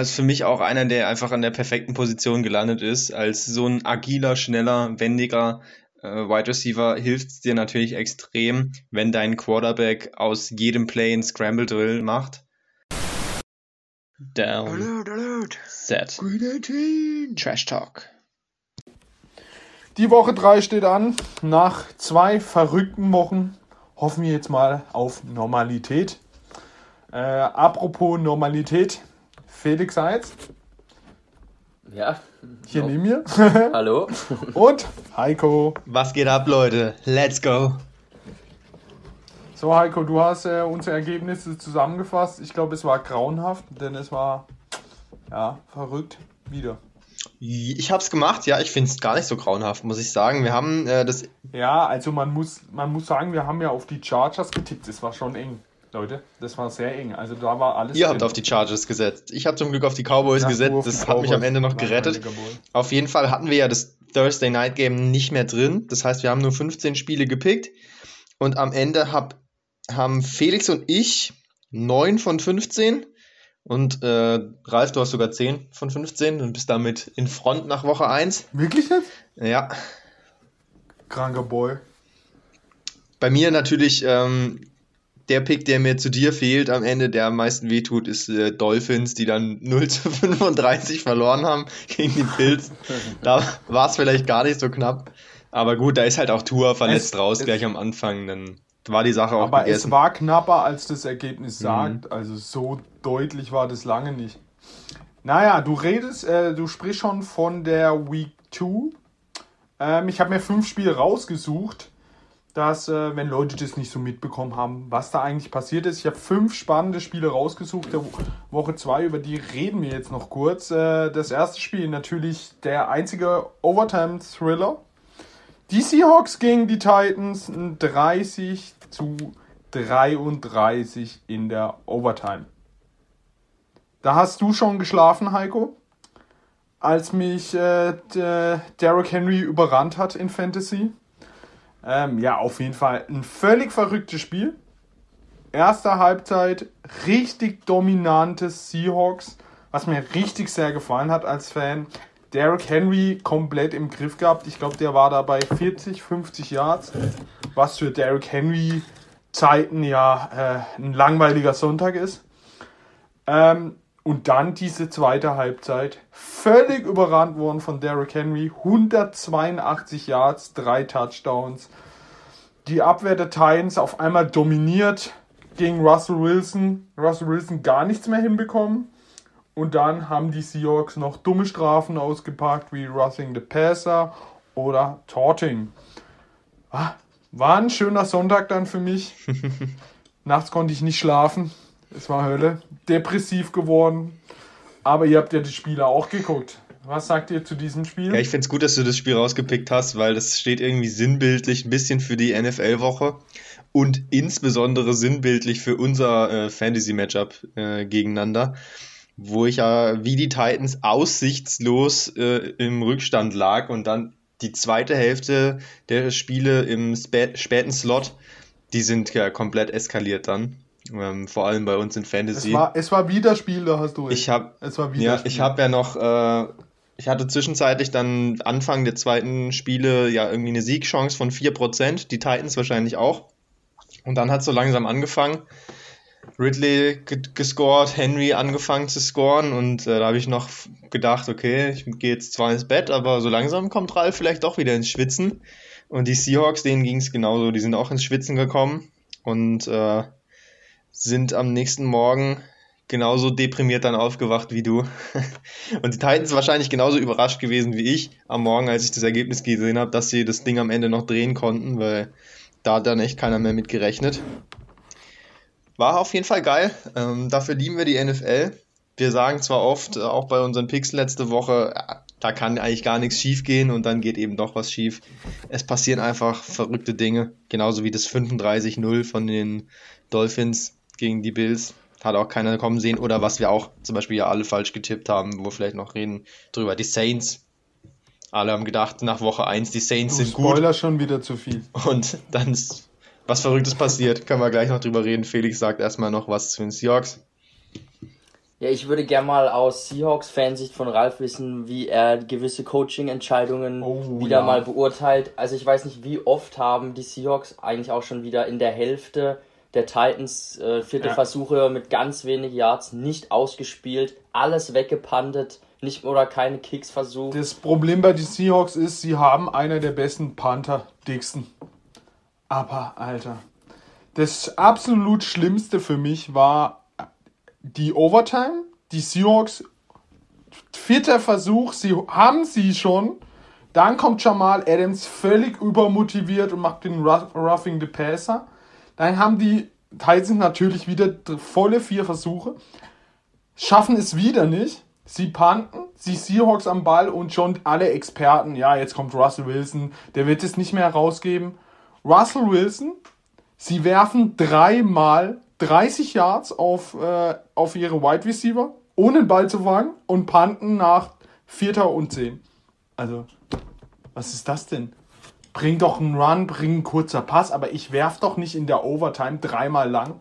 Das ist für mich auch einer, der einfach an der perfekten Position gelandet ist. Als so ein agiler, schneller, wendiger äh, Wide Receiver hilft es dir natürlich extrem, wenn dein Quarterback aus jedem Play ein Scramble Drill macht. Down. Alert, alert. Set. Trash Talk. Die Woche 3 steht an. Nach zwei verrückten Wochen hoffen wir jetzt mal auf Normalität. Äh, apropos Normalität. Felix Seitz. Ja. Hier neben mir. Hallo. Und Heiko. Was geht ab, Leute? Let's go. So, Heiko, du hast äh, unsere Ergebnisse zusammengefasst. Ich glaube, es war grauenhaft, denn es war ja verrückt wieder. Ich habe es gemacht, ja, ich finde es gar nicht so grauenhaft, muss ich sagen. Wir haben äh, das. Ja, also man muss, man muss sagen, wir haben ja auf die Chargers getippt. Es war schon eng. Leute, das war sehr eng. Also da war alles. Ihr drin. habt auf die Chargers gesetzt. Ich habe zum Glück auf die Cowboys ja, gesetzt. Das hat Cowboys. mich am Ende noch gerettet. Auf jeden Fall hatten wir ja das Thursday Night Game nicht mehr drin. Das heißt, wir haben nur 15 Spiele gepickt. Und am Ende hab, haben Felix und ich 9 von 15. Und äh, Ralf, du hast sogar 10 von 15 und bist damit in Front nach Woche 1. Wirklich jetzt? Ja. Kranker Boy. Bei mir natürlich ähm, der Pick, der mir zu dir fehlt am Ende, der am meisten wehtut, ist äh, Dolphins, die dann 0 zu 35 verloren haben gegen die Bills. da war es vielleicht gar nicht so knapp. Aber gut, da ist halt auch Tour verletzt es, raus es, gleich am Anfang. Dann war die Sache auch Aber gegessen. es war knapper, als das Ergebnis mhm. sagt. Also so deutlich war das lange nicht. Naja, du redest, äh, du sprichst schon von der Week 2. Ähm, ich habe mir fünf Spiele rausgesucht dass, äh, wenn Leute das nicht so mitbekommen haben, was da eigentlich passiert ist. Ich habe fünf spannende Spiele rausgesucht, der Woche 2, über die reden wir jetzt noch kurz. Äh, das erste Spiel natürlich der einzige Overtime-Thriller. Die Seahawks gegen die Titans 30 zu 33 in der Overtime. Da hast du schon geschlafen, Heiko, als mich äh, Derrick Henry überrannt hat in Fantasy. Ähm, ja, auf jeden Fall ein völlig verrücktes Spiel. Erste Halbzeit richtig dominantes Seahawks, was mir richtig sehr gefallen hat als Fan. Derrick Henry komplett im Griff gehabt. Ich glaube, der war da bei 40, 50 Yards, was für Derrick Henry Zeiten ja äh, ein langweiliger Sonntag ist. Ähm, und dann diese zweite Halbzeit, völlig überrannt worden von Derrick Henry, 182 Yards, drei Touchdowns. Die Abwehr der Titans auf einmal dominiert gegen Russell Wilson. Russell Wilson gar nichts mehr hinbekommen. Und dann haben die Seahawks noch dumme Strafen ausgepackt, wie Russing the Passer oder Torting. Ah, war ein schöner Sonntag dann für mich. Nachts konnte ich nicht schlafen. Es war Hölle. Depressiv geworden. Aber ihr habt ja die Spiele auch geguckt. Was sagt ihr zu diesem Spiel? Ja, ich finde es gut, dass du das Spiel rausgepickt hast, weil das steht irgendwie sinnbildlich ein bisschen für die NFL-Woche und insbesondere sinnbildlich für unser äh, Fantasy-Matchup äh, gegeneinander, wo ich ja wie die Titans aussichtslos äh, im Rückstand lag und dann die zweite Hälfte der Spiele im spä späten Slot, die sind ja komplett eskaliert dann. Ähm, vor allem bei uns in Fantasy. Es war, es war wieder Spiel, da hast du recht. Ich habe ja, ich habe ja noch, äh, ich hatte zwischenzeitlich dann Anfang der zweiten Spiele ja irgendwie eine Siegchance von 4%, die Titans wahrscheinlich auch. Und dann hat es so langsam angefangen. Ridley gescored, Henry angefangen zu scoren und äh, da habe ich noch gedacht, okay, ich gehe jetzt zwar ins Bett, aber so langsam kommt Ralf vielleicht doch wieder ins Schwitzen. Und die Seahawks, denen ging es genauso, die sind auch ins Schwitzen gekommen und äh, sind am nächsten Morgen genauso deprimiert dann aufgewacht wie du. Und die Titans wahrscheinlich genauso überrascht gewesen wie ich am Morgen, als ich das Ergebnis gesehen habe, dass sie das Ding am Ende noch drehen konnten, weil da hat dann echt keiner mehr mit gerechnet. War auf jeden Fall geil. Ähm, dafür lieben wir die NFL. Wir sagen zwar oft, äh, auch bei unseren Picks letzte Woche, äh, da kann eigentlich gar nichts schief gehen und dann geht eben doch was schief. Es passieren einfach verrückte Dinge, genauso wie das 35-0 von den Dolphins gegen die Bills. Hat auch keiner kommen sehen. Oder was wir auch zum Beispiel ja alle falsch getippt haben, wo wir vielleicht noch reden drüber. Die Saints. Alle haben gedacht, nach Woche 1, die Saints du sind Spoiler gut. Spoiler schon wieder zu viel. Und dann ist was Verrücktes passiert. Können wir gleich noch drüber reden. Felix sagt erstmal noch was zu den Seahawks. Ja, ich würde gerne mal aus Seahawks-Fansicht von Ralf wissen, wie er gewisse Coaching-Entscheidungen Oh, wieder ja. mal beurteilt. Also ich weiß nicht, wie oft haben die Seahawks eigentlich auch schon wieder in der Hälfte der Titans äh, vierte Ja. Versuche mit ganz wenig Yards nicht ausgespielt, alles weggepantet, nicht oder keine Kicks versucht. Das Problem bei den Seahawks ist, sie haben einer der besten Panther, Dixon. Aber, Alter, das absolut Schlimmste für mich war die Overtime. Die Seahawks, vierter Versuch, sie haben sie schon. Dann kommt Jamal Adams völlig übermotiviert und macht den Roughing the Passer. Dann haben die Titans natürlich wieder volle vier Versuche schaffen es wieder nicht. Sie panten, sie Seahawks am Ball und schon alle Experten, ja, jetzt kommt Russell Wilson, der wird es nicht mehr herausgeben. Russell Wilson, sie werfen dreimal 30 Yards auf, äh, auf ihre Wide Receiver, ohne den Ball zu fangen und panten nach Vierter und Zehn. Also, was ist das denn? Bring doch einen Run, bring einen kurzer Pass, aber ich werf doch nicht in der Overtime dreimal lang.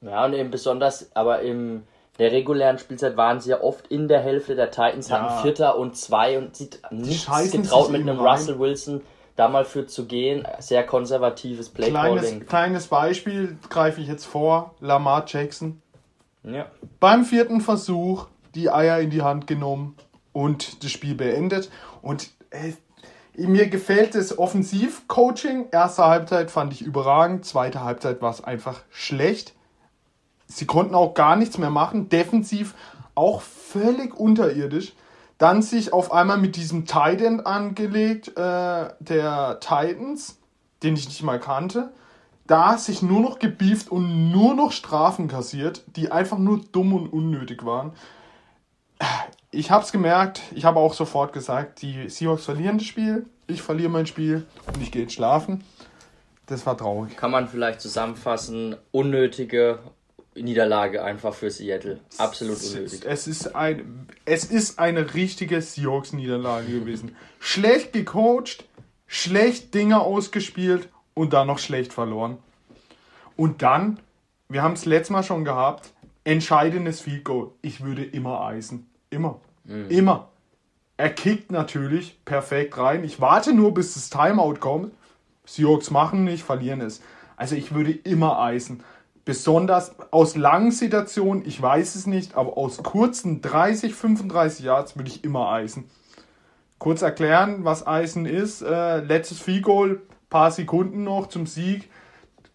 Ja, und eben besonders, aber im der regulären Spielzeit waren sie ja oft in der Hälfte der Titans, Ja. hatten Vierter und Zwei und sie nichts scheißen getraut mit einem rein. Russell Wilson da mal für zu gehen. Sehr konservatives Playcalling. Kleines, kleines Beispiel greife ich jetzt vor. Lamar Jackson. Ja. Beim vierten Versuch die Eier in die Hand genommen und das Spiel beendet. Und äh, mir gefällt das Offensiv-Coaching. Erste Halbzeit fand ich überragend. Zweite Halbzeit war es einfach schlecht. Sie konnten auch gar nichts mehr machen. Defensiv auch völlig unterirdisch. Dann sich auf einmal mit diesem Tight End angelegt, äh, der Titans, den ich nicht mal kannte. Da sich nur noch gebieft und nur noch Strafen kassiert, die einfach nur dumm und unnötig waren. Ich habe es gemerkt, ich habe auch sofort gesagt, die Seahawks verlieren das Spiel, ich verliere mein Spiel und ich gehe jetzt schlafen. Das war traurig. Kann man vielleicht zusammenfassen, unnötige Niederlage einfach für Seattle. Absolut unnötig. Es ist, ein, es ist eine richtige Seahawks-Niederlage gewesen. Schlecht gecoacht, schlecht Dinge ausgespielt und dann noch schlecht verloren. Und dann, wir haben es letztes Mal schon gehabt, entscheidendes Field Goal. Ich würde immer eisen. Immer. Immer. Er kickt natürlich perfekt rein. Ich warte nur, bis das Timeout kommt. Seahawks machen nicht, verlieren es. Also ich würde immer eisen. Besonders aus langen Situationen, ich weiß es nicht, aber aus kurzen 30, 35 Yards würde ich immer eisen. Kurz erklären, was Eisen ist. Äh, letztes Field paar Sekunden noch zum Sieg.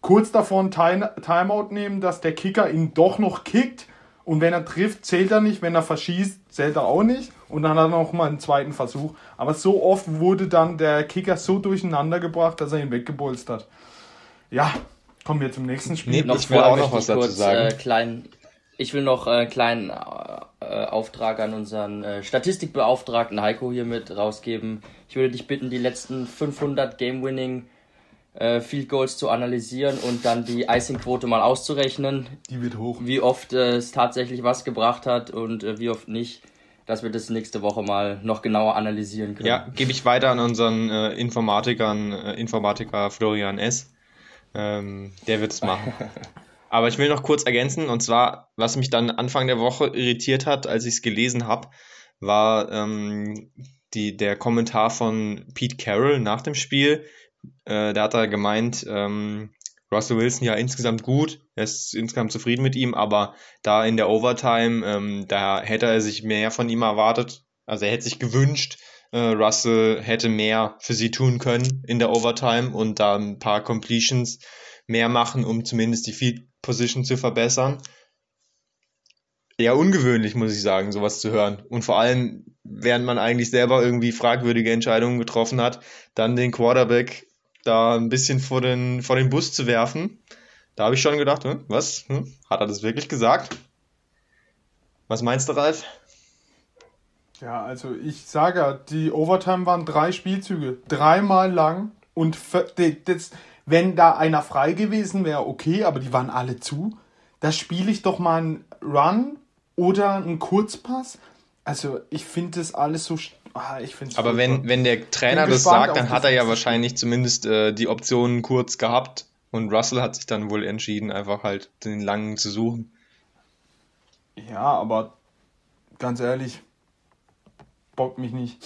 Kurz Time Timeout nehmen, dass der Kicker ihn doch noch kickt. Und wenn er trifft, zählt er nicht. Wenn er verschießt, zählt er auch nicht. Und dann hat er noch mal einen zweiten Versuch. Aber so oft wurde dann der Kicker so durcheinander gebracht, dass er ihn weggebolzt hat. Ja, kommen wir zum nächsten Spiel. Nee, Noch Ich will auch noch was dazu kurz, sagen. Äh, klein, ich will noch äh, einen kleinen äh, Auftrag an unseren äh, Statistikbeauftragten Heiko hiermit rausgeben. Ich würde dich bitten, die letzten 500 Game-Winning äh, Field Goals zu analysieren und dann die Icing-Quote mal auszurechnen, Die wird hoch. wie oft äh, es tatsächlich was gebracht hat und äh, wie oft nicht, dass wir das nächste Woche mal noch genauer analysieren können. Ja, gebe ich weiter an unseren äh, Informatikern, äh, Informatiker Florian S. Ähm, der wird es machen. Aber ich will noch kurz ergänzen, und zwar, was mich dann Anfang der Woche irritiert hat, als ich es gelesen habe, war ähm, die, der Kommentar von Pete Carroll nach dem Spiel. Äh, da hat er gemeint, ähm, Russell Wilson ja insgesamt gut, er ist insgesamt zufrieden mit ihm, aber da in der Overtime, ähm, da hätte er sich mehr von ihm erwartet. Also er hätte sich gewünscht, äh, Russell hätte mehr für sie tun können in der Overtime und da ein paar Completions mehr machen, um zumindest die Field Position zu verbessern. Eher ungewöhnlich, muss ich sagen, sowas zu hören. Und vor allem, während man eigentlich selber irgendwie fragwürdige Entscheidungen getroffen hat, dann den Quarterback da ein bisschen vor den, vor den Bus zu werfen. Da habe ich schon gedacht, hm, was? Hm? Hat er das wirklich gesagt? Was meinst du, Ralf? Ja, also ich sage die Overtime waren drei Spielzüge, dreimal lang und das, wenn da einer frei gewesen wäre, okay, aber die waren alle zu. Da spiele ich doch mal einen Run oder einen Kurzpass. Also ich finde das alles so. Ah, ich find's Aber wenn, wenn der Trainer das sagt, dann hat er ja wahrscheinlich zumindest äh, die Optionen kurz gehabt. Und Russell hat sich dann wohl entschieden, einfach halt den langen zu suchen. Ja, aber ganz ehrlich, bockt mich nicht.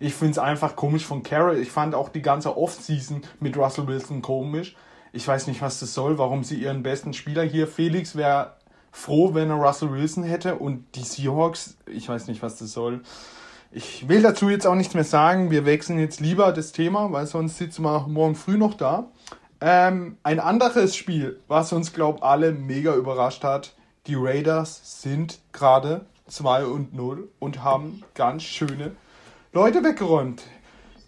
Ich finde es einfach komisch von Carroll. Ich fand auch die ganze Offseason mit Russell Wilson komisch. Ich weiß nicht, was das soll, warum sie ihren besten Spieler hier, Felix, wäre froh, wenn er Russell Wilson hätte und die Seahawks, ich weiß nicht, was das soll. Ich will dazu jetzt auch nichts mehr sagen. Wir wechseln jetzt lieber das Thema, weil sonst sitzen wir morgen früh noch da. Ähm, ein anderes Spiel, was uns, glaube alle mega überrascht hat. Die Raiders sind gerade 2 und 0 und haben ganz schöne Leute weggeräumt.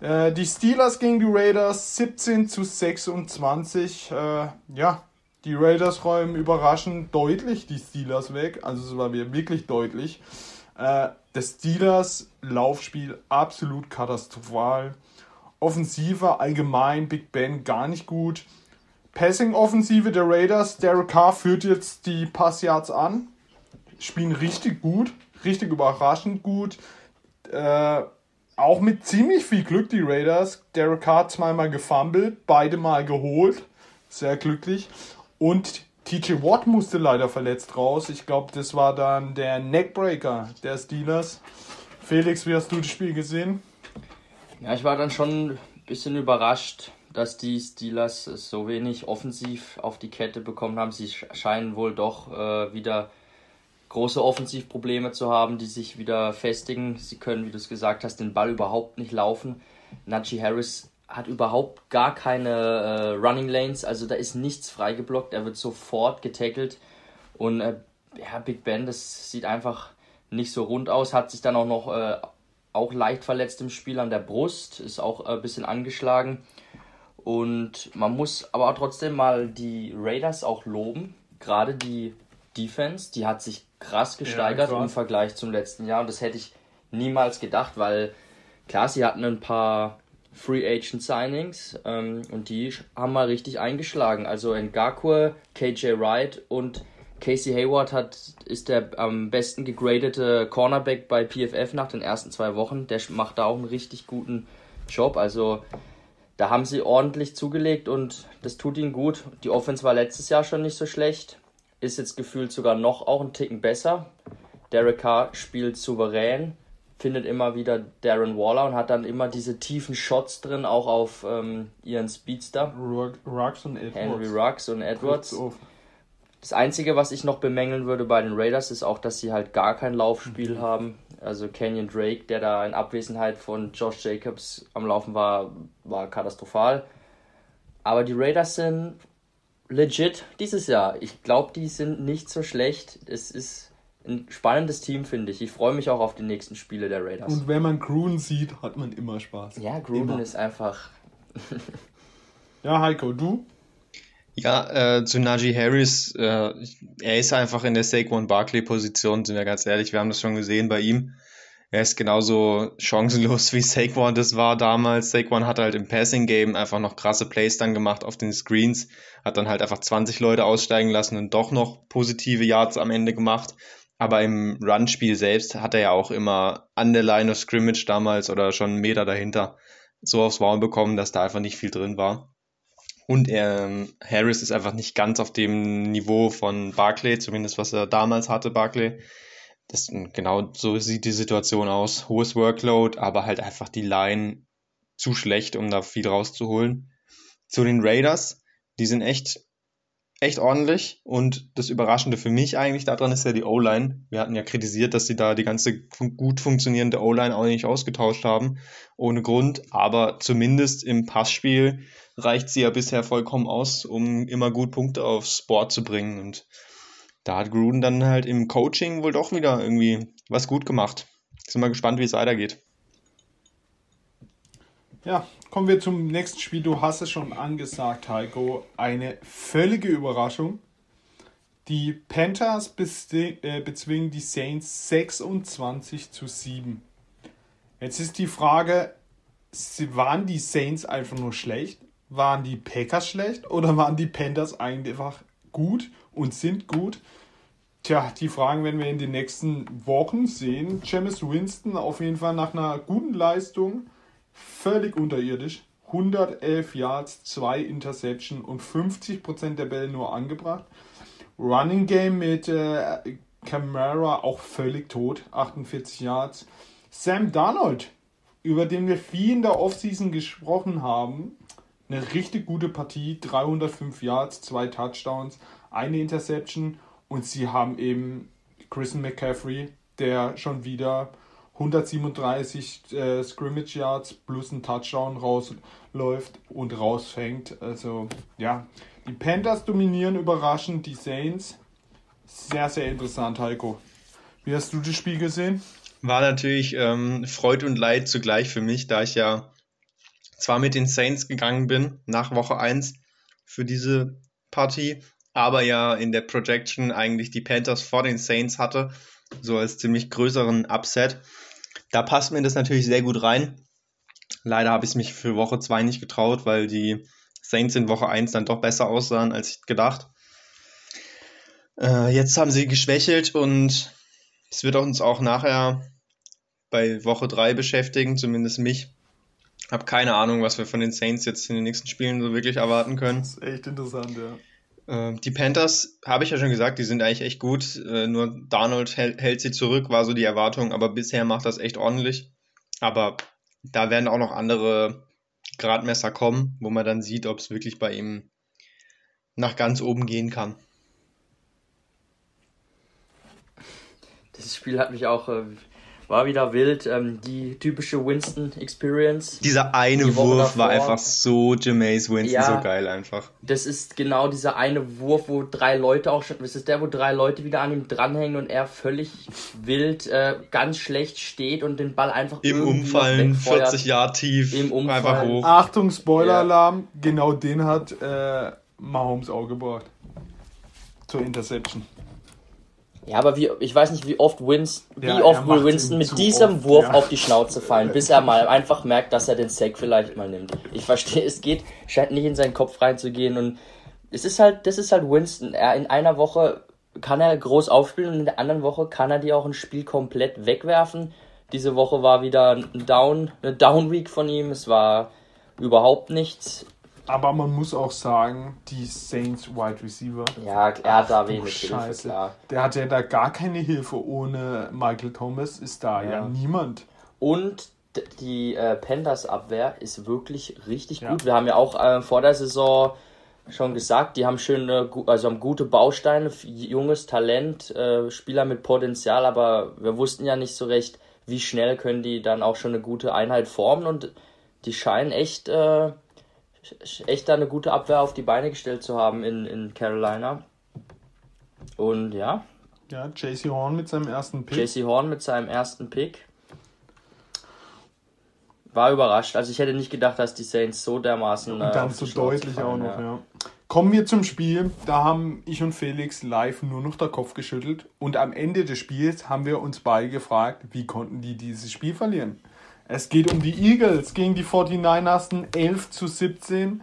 Äh, die Steelers gegen die Raiders 17 zu 26. Äh, ja, die Raiders räumen überraschend deutlich die Steelers weg. Also es war wirklich deutlich. Äh, das Steelers Laufspiel absolut katastrophal. Offensive allgemein Big Ben gar nicht gut. Passing-Offensive der Raiders, Derek Carr führt jetzt die Passyards an. Spielen richtig gut, richtig überraschend gut. Äh, auch mit ziemlich viel Glück die Raiders. Derek Carr zweimal gefumbled, beide mal geholt. Sehr glücklich. Und TJ Watt musste leider verletzt raus. Ich glaube, das war dann der Neckbreaker der Steelers. Felix, wie hast du das Spiel gesehen? Ja, ich war dann schon ein bisschen überrascht, dass die Steelers so wenig offensiv auf die Kette bekommen haben. Sie scheinen wohl doch äh, wieder große Offensivprobleme zu haben, die sich wieder festigen. Sie können, wie du es gesagt hast, den Ball überhaupt nicht laufen. Najee Harris hat überhaupt gar keine äh, Running Lanes, also da ist nichts freigeblockt, er wird sofort getackelt. Und äh, ja, Big Ben, das sieht einfach nicht so rund aus, hat sich dann auch noch äh, auch leicht verletzt im Spiel an der Brust, ist auch ein bisschen angeschlagen. Und man muss aber trotzdem mal die Raiders auch loben, gerade die Defense, die hat sich krass gesteigert ja, im Vergleich zum letzten Jahr. Und das hätte ich niemals gedacht, weil klar, sie hatten ein paar Free Agent Signings ähm, und die haben mal richtig eingeschlagen. Also Ngakwe, KJ Wright und Casey Hayward hat, ist der am besten gegradete Cornerback bei PFF nach den ersten zwei Wochen. Der macht da auch einen richtig guten Job. Also da haben sie ordentlich zugelegt und das tut ihnen gut. Die Offense war letztes Jahr schon nicht so schlecht, ist jetzt gefühlt sogar noch auch einen Ticken besser. Derek Carr spielt souverän findet immer wieder Darren Waller und hat dann immer diese tiefen Shots drin, auch auf ähm, ihren Speedster. Ruggs und Edwards. Henry Ruggs und Edwards. Das Einzige, was ich noch bemängeln würde bei den Raiders, ist auch, dass sie halt gar kein Laufspiel mhm. haben. Also Kenyon Drake, der da in Abwesenheit von Josh Jacobs am Laufen war, war katastrophal. Aber die Raiders sind legit dieses Jahr. Ich glaube, die sind nicht so schlecht. Es ist ein spannendes Team, finde ich. Ich freue mich auch auf die nächsten Spiele der Raiders. Und wenn man Gruden sieht, hat man immer Spaß. Ja, Gruden immer. ist einfach. ja, Heiko, du? Ja, äh, zu Najee Harris, äh, er ist einfach in der Saquon Barkley-Position, sind wir ganz ehrlich, wir haben das schon gesehen bei ihm. Er ist genauso chancenlos wie Saquon das war damals. Saquon hat halt im Passing-Game einfach noch krasse Plays dann gemacht auf den Screens, hat dann halt einfach 20 Leute aussteigen lassen und doch noch positive Yards am Ende gemacht. Aber im Run-Spiel selbst hat er ja auch immer an der Line of Scrimmage damals oder schon einen Meter dahinter so aufs Maul bekommen, dass da einfach nicht viel drin war. Und er, Harris ist einfach nicht ganz auf dem Niveau von Barclay, zumindest was er damals hatte, Barclay. Das, genau so sieht die Situation aus. Hohes Workload, aber halt einfach die Line zu schlecht, um da viel rauszuholen. Zu den Raiders, die sind echt echt ordentlich. Und das Überraschende für mich eigentlich daran ist ja die O-Line. Wir hatten ja kritisiert, dass sie da die ganze gut funktionierende O-Line auch nicht ausgetauscht haben, ohne Grund. Aber zumindest im Passspiel reicht sie ja bisher vollkommen aus, um immer gut Punkte aufs Board zu bringen. Und da hat Gruden dann halt im Coaching wohl doch wieder irgendwie was gut gemacht. Sind mal gespannt, wie es weitergeht. Ja, kommen wir zum nächsten Spiel. Du hast es schon angesagt, Heiko. Eine völlige Überraschung. Die Panthers äh, bezwingen die Saints 26 zu 7. Jetzt ist die Frage, waren die Saints einfach nur schlecht? Waren die Packers schlecht? Oder waren die Panthers einfach gut und sind gut? Tja, die Fragen werden wir in den nächsten Wochen sehen. James Winston auf jeden Fall nach einer guten Leistung völlig unterirdisch. 111 Yards, 2 Interception und 50% der Bälle nur angebracht. Running Game mit äh, Camara auch völlig tot, 48 Yards. Sam Darnold, über den wir viel in der Offseason gesprochen haben, eine richtig gute Partie, 305 Yards, zwei Touchdowns, eine Interception und sie haben eben Christian McCaffrey, der schon wieder 137 äh, Scrimmage Yards plus ein Touchdown rausläuft und rausfängt. Also ja, die Panthers dominieren überraschend die Saints. Sehr, sehr interessant, Heiko. Wie hast du das Spiel gesehen? War natürlich ähm, Freude und Leid zugleich für mich, da ich ja zwar mit den Saints gegangen bin nach Woche 1 für diese Partie, aber ja in der Projection eigentlich die Panthers vor den Saints hatte, so als ziemlich größeren Upset. Da passt mir das natürlich sehr gut rein. Leider habe ich es mich für Woche 2 nicht getraut, weil die Saints in Woche 1 dann doch besser aussahen als ich gedacht. Äh, jetzt haben sie geschwächelt und es wird uns auch nachher bei Woche 3 beschäftigen, zumindest mich. Hab keine Ahnung, was wir von den Saints jetzt in den nächsten Spielen so wirklich erwarten können. Das ist echt interessant, ja. Ähm, die Panthers, habe ich ja schon gesagt, die sind eigentlich echt gut. Äh, nur Darnold hält, sie zurück, war so die Erwartung, aber bisher macht das echt ordentlich. Aber da werden auch noch andere Gradmesser kommen, wo man dann sieht, ob es wirklich bei ihm nach ganz oben gehen kann. Das Spiel hat mich auch äh, war wieder wild. Ähm, die typische Winston-Experience. Dieser eine die Wurf war einfach so Jameis Winston, ja, so geil einfach. Das ist genau dieser eine Wurf, wo drei Leute auch schon, das ist der, wo drei Leute wieder an ihm dranhängen und er völlig wild, äh, ganz schlecht steht und den Ball einfach im Umfallen, 40 Jahre tief, im Umfallen. einfach hoch. Achtung, Spoiler-Alarm, ja. genau den hat äh, Mahomes auch gebracht. Zur Interception. Ja, aber wie, ich weiß nicht, wie oft, Wins, wie ja, oft will Winston mit diesem oft, Wurf ja. auf die Schnauze fallen, bis er mal einfach merkt, dass er den Sack vielleicht mal nimmt. Ich verstehe, es geht, scheint nicht in seinen Kopf reinzugehen und es ist halt, das ist halt Winston. Er in einer Woche kann er groß aufspielen und in der anderen Woche kann er dir auch ein Spiel komplett wegwerfen. Diese Woche war wieder ein Down, eine Down Week von ihm. Es war überhaupt nichts. Aber man muss auch sagen, die Saints Wide Receiver. Ja, er hat da wenig Hilfe, klar. Der hat ja da gar keine Hilfe. Ohne Michael Thomas ist da ja, ja niemand. Und die äh, Panthers Abwehr ist wirklich richtig ja. gut. Wir haben ja auch äh, vor der Saison schon gesagt, die haben schöne, also haben gute Bausteine, junges Talent, äh, Spieler mit Potenzial, aber wir wussten ja nicht so recht, wie schnell können die dann auch schon eine gute Einheit formen und die scheinen echt äh, echt da eine gute Abwehr auf die Beine gestellt zu haben in, in Carolina. Und ja. Ja, JC Horn mit seinem ersten Pick. JC Horn mit seinem ersten Pick. War überrascht. Also ich hätte nicht gedacht, dass die Saints so dermaßen. Und dann so deutlich fallen, auch noch, ja. ja. Kommen wir zum Spiel. Da haben ich und Felix live nur noch der Kopf geschüttelt. Und am Ende des Spiels haben wir uns beide gefragt, wie konnten die dieses Spiel verlieren? Es geht um die Eagles gegen die 49ers 11 zu 17.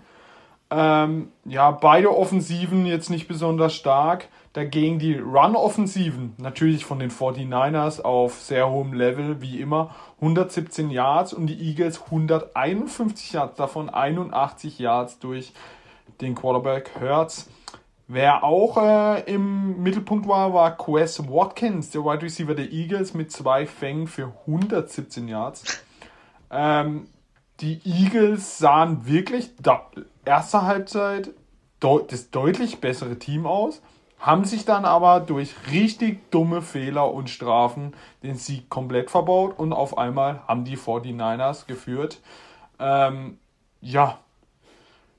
Ähm, ja, beide Offensiven jetzt nicht besonders stark. Dagegen die Run-Offensiven, natürlich von den 49ers auf sehr hohem Level, wie immer, 117 Yards und die Eagles 151 Yards, davon 81 Yards durch den Quarterback Hurts. Wer auch äh, im Mittelpunkt war, war Quest Watkins, der Wide Receiver der Eagles mit zwei Fängen für 117 Yards. Ähm, die Eagles sahen wirklich da, erste Halbzeit deut das deutlich bessere Team aus, haben sich dann aber durch richtig dumme Fehler und Strafen den Sieg komplett verbaut und auf einmal haben die 49ers geführt. Ähm, ja,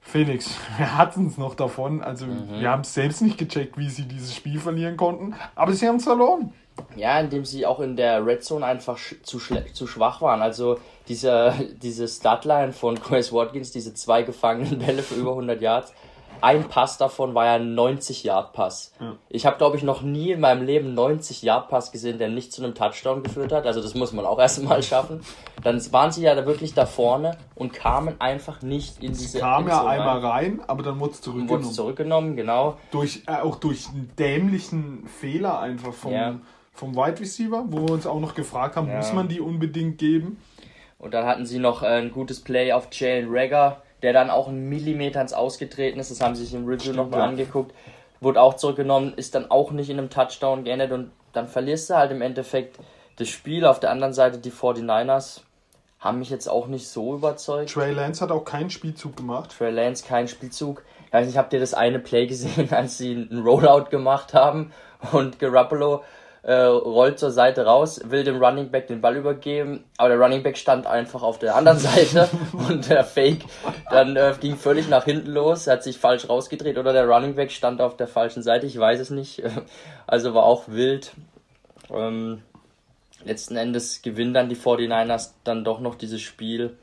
Felix, wir hatten es noch davon. Also mhm. wir haben es selbst nicht gecheckt, wie sie dieses Spiel verlieren konnten, aber sie haben es verloren. Ja, indem sie auch in der Red Zone einfach zu, zu schwach waren. Also diese, diese Statline von Chris Watkins, diese zwei gefangenen Bälle für über 100 Yards, ein Pass davon war ja ein 90-Yard-Pass. Ja. Ich habe, glaube ich, noch nie in meinem Leben einen 90-Yard-Pass gesehen, der nicht zu einem Touchdown geführt hat. Also das muss man auch erstmal schaffen. Dann waren sie ja da wirklich da vorne und kamen einfach nicht in diese... Sie kam ja einmal rein, aber dann wurde es zurückgenommen. Wurde zurückgenommen, genau. Durch, äh, auch durch einen dämlichen Fehler einfach vom, ja. vom Wide Receiver, wo wir uns auch noch gefragt haben, ja. muss man die unbedingt geben? Und dann hatten sie noch äh, ein gutes Play auf Jalen Rager der dann auch einen Millimeter ins Ausgetreten ist. Das haben sie sich im Review nochmal ja. angeguckt. wurde auch zurückgenommen, ist dann auch nicht in einem Touchdown geendet und dann verlierst du halt im Endeffekt das Spiel. Auf der anderen Seite die 49ers haben mich jetzt auch nicht so überzeugt. Trey Lance hat auch keinen Spielzug gemacht. Trey Lance keinen Spielzug. Ich weiß nicht, habt ihr das eine Play gesehen, als sie einen Rollout gemacht haben und Garoppolo äh, rollt zur Seite raus, will dem Running Back den Ball übergeben, aber der Running Back stand einfach auf der anderen Seite und der Fake dann äh, ging völlig nach hinten los, hat sich falsch rausgedreht oder der Running Back stand auf der falschen Seite, ich weiß es nicht. Also war auch wild. Ähm, letzten Endes gewinnen dann die 49ers dann doch noch dieses Spiel.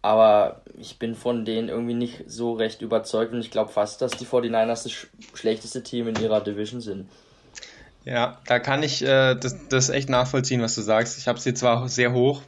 Aber ich bin von denen irgendwie nicht so recht überzeugt und ich glaube fast, dass die 49ers das sch schlechteste Team in ihrer Division sind. Ja, da kann ich äh, das, das echt nachvollziehen, was du sagst. Ich habe sie zwar sehr hoch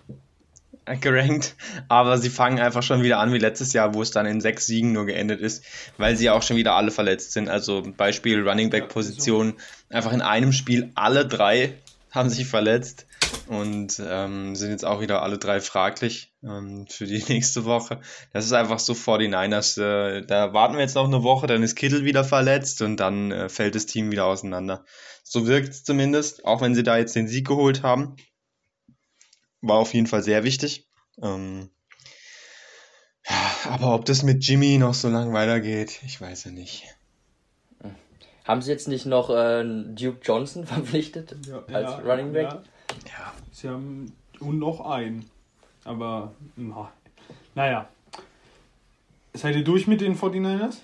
gerankt, aber sie fangen einfach schon wieder an wie letztes Jahr, wo es dann in sechs Siegen nur geendet ist, weil sie auch schon wieder alle verletzt sind. Also Beispiel Running Back Position, einfach in einem Spiel alle drei haben sich verletzt und ähm, sind jetzt auch wieder alle drei fraglich ähm, für die nächste Woche. Das ist einfach so 49ers. Äh, da warten wir jetzt noch eine Woche, dann ist Kittel wieder verletzt und dann äh, fällt das Team wieder auseinander. So wirkt es zumindest, auch wenn sie da jetzt den Sieg geholt haben. War auf jeden Fall sehr wichtig. Ähm, ja, aber ob das mit Jimmy noch so lange weitergeht, ich weiß ja nicht. Haben sie jetzt nicht noch äh, Duke Johnson verpflichtet ja, als ja, Running Back? Ja. sie haben und noch einen. Aber na, naja. Seid ihr durch mit den 49ers?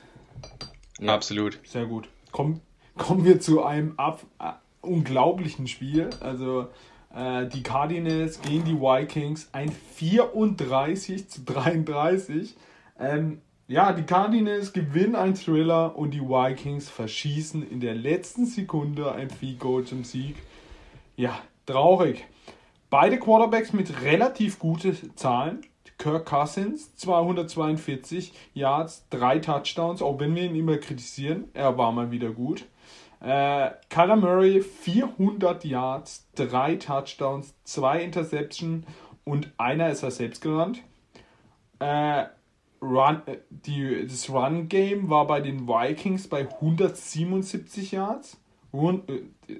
Ja. Absolut. Sehr gut. Komm, kommen wir zu einem ab, uh, unglaublichen Spiel. Also äh, die Cardinals gegen die Vikings ein 34 zu 33. Ähm, ja, die Cardinals gewinnen ein Thriller und die Vikings verschießen in der letzten Sekunde ein Field Goal zum Sieg. Ja, traurig. Beide Quarterbacks mit relativ guten Zahlen. Kirk Cousins 242 Yards, drei Touchdowns, auch wenn wir ihn immer kritisieren, er war mal wieder gut. Äh, Kyler Murray 400 Yards, drei Touchdowns, zwei Interception und einer ist er selbst gerannt. Äh, Run, äh, die, das Run-Game war bei den Vikings bei 177 Yards. Äh,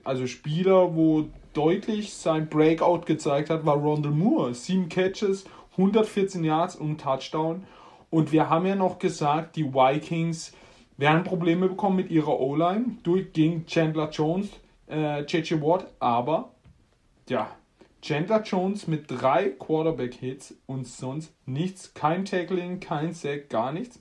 also Spieler, wo deutlich sein Breakout gezeigt hat, war Rondell Moore. Sieben Catches, 114 Yards und Touchdown. Und wir haben ja noch gesagt, die Vikings werden Probleme bekommen mit ihrer O-Line durch gegen Chandler Jones, äh, JJ Watt, aber ja, Chandler Jones mit drei Quarterback-Hits und sonst nichts, kein Tackling, kein Sack, gar nichts.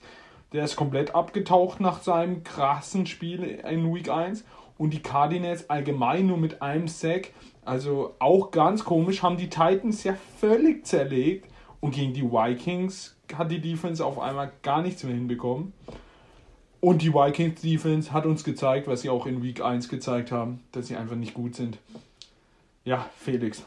Der ist komplett abgetaucht nach seinem krassen Spiel in Week 1 und die Cardinals allgemein nur mit einem Sack. Also auch ganz komisch, haben die Titans ja völlig zerlegt und gegen die Vikings hat die Defense auf einmal gar nichts mehr hinbekommen. Und die Vikings Defense hat uns gezeigt, was sie auch in Week 1 gezeigt haben, dass sie einfach nicht gut sind. Ja, Felix.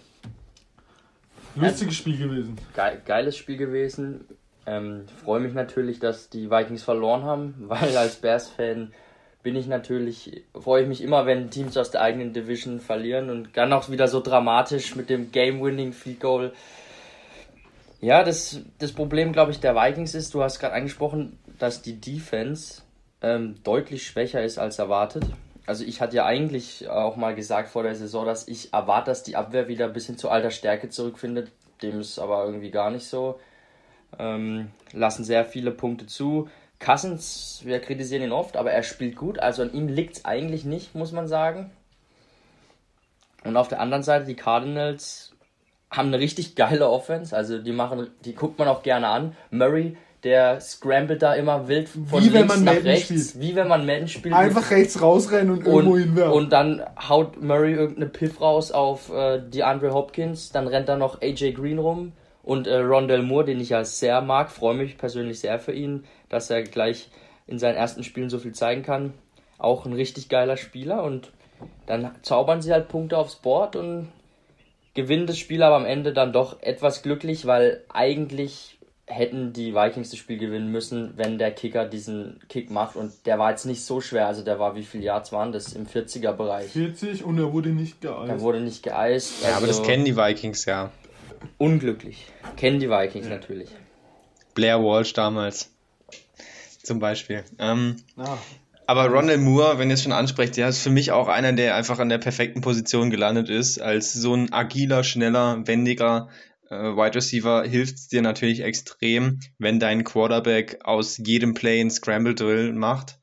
Lustiges Spiel gewesen. Ge geiles Spiel gewesen. Ähm, freue mich natürlich, dass die Vikings verloren haben, weil als Bears-Fan bin ich natürlich, freue ich mich immer, wenn Teams aus der eigenen Division verlieren und dann auch wieder so dramatisch mit dem Game-Winning Field Goal. Ja, das, das Problem, glaube ich, der Vikings ist, du hast gerade angesprochen, dass die Defense ähm, deutlich schwächer ist als erwartet. Also ich hatte ja eigentlich auch mal gesagt vor der Saison, dass ich erwarte, dass die Abwehr wieder ein bisschen zu alter Stärke zurückfindet. Dem ist aber irgendwie gar nicht so. Ähm, lassen sehr viele Punkte zu. Cousins, wir kritisieren ihn oft, aber er spielt gut. Also an ihm liegt es eigentlich nicht, muss man sagen. Und auf der anderen Seite, die Cardinals haben eine richtig geile Offense. Also die machen, die guckt man auch gerne an. Murray der scrambled da immer wild von wie links nach Madden rechts, spielt. wie wenn man Madden spielt. Einfach rechts rausrennen und, und irgendwo hinwerfen. Und dann haut Murray irgendeine Piff raus auf äh, DeAndre Hopkins, dann rennt da noch AJ Green rum und äh, Rondell Moore, den ich ja sehr mag, freue mich persönlich sehr für ihn, dass er gleich in seinen ersten Spielen so viel zeigen kann. Auch ein richtig geiler Spieler und dann zaubern sie halt Punkte aufs Board und gewinnen das Spiel aber am Ende dann doch etwas glücklich, weil eigentlich hätten die Vikings das Spiel gewinnen müssen, wenn der Kicker diesen Kick macht. Und der war jetzt nicht so schwer. Also der war, wie viele Yards waren das? Im 40er-Bereich. 40 und er wurde nicht geeist. Er wurde nicht geeist. Ja, also aber das also kennen die Vikings ja. Unglücklich. Kennen die Vikings ja. natürlich. Blair Walsh damals. Zum Beispiel. Ähm, ah. Aber Ronald Moore, wenn ihr es schon ansprecht, der ist für mich auch einer, der einfach an der perfekten Position gelandet ist. Als so ein agiler, schneller, wendiger äh, Wide Receiver hilft es dir natürlich extrem, wenn dein Quarterback aus jedem Play ein Scramble Drill macht.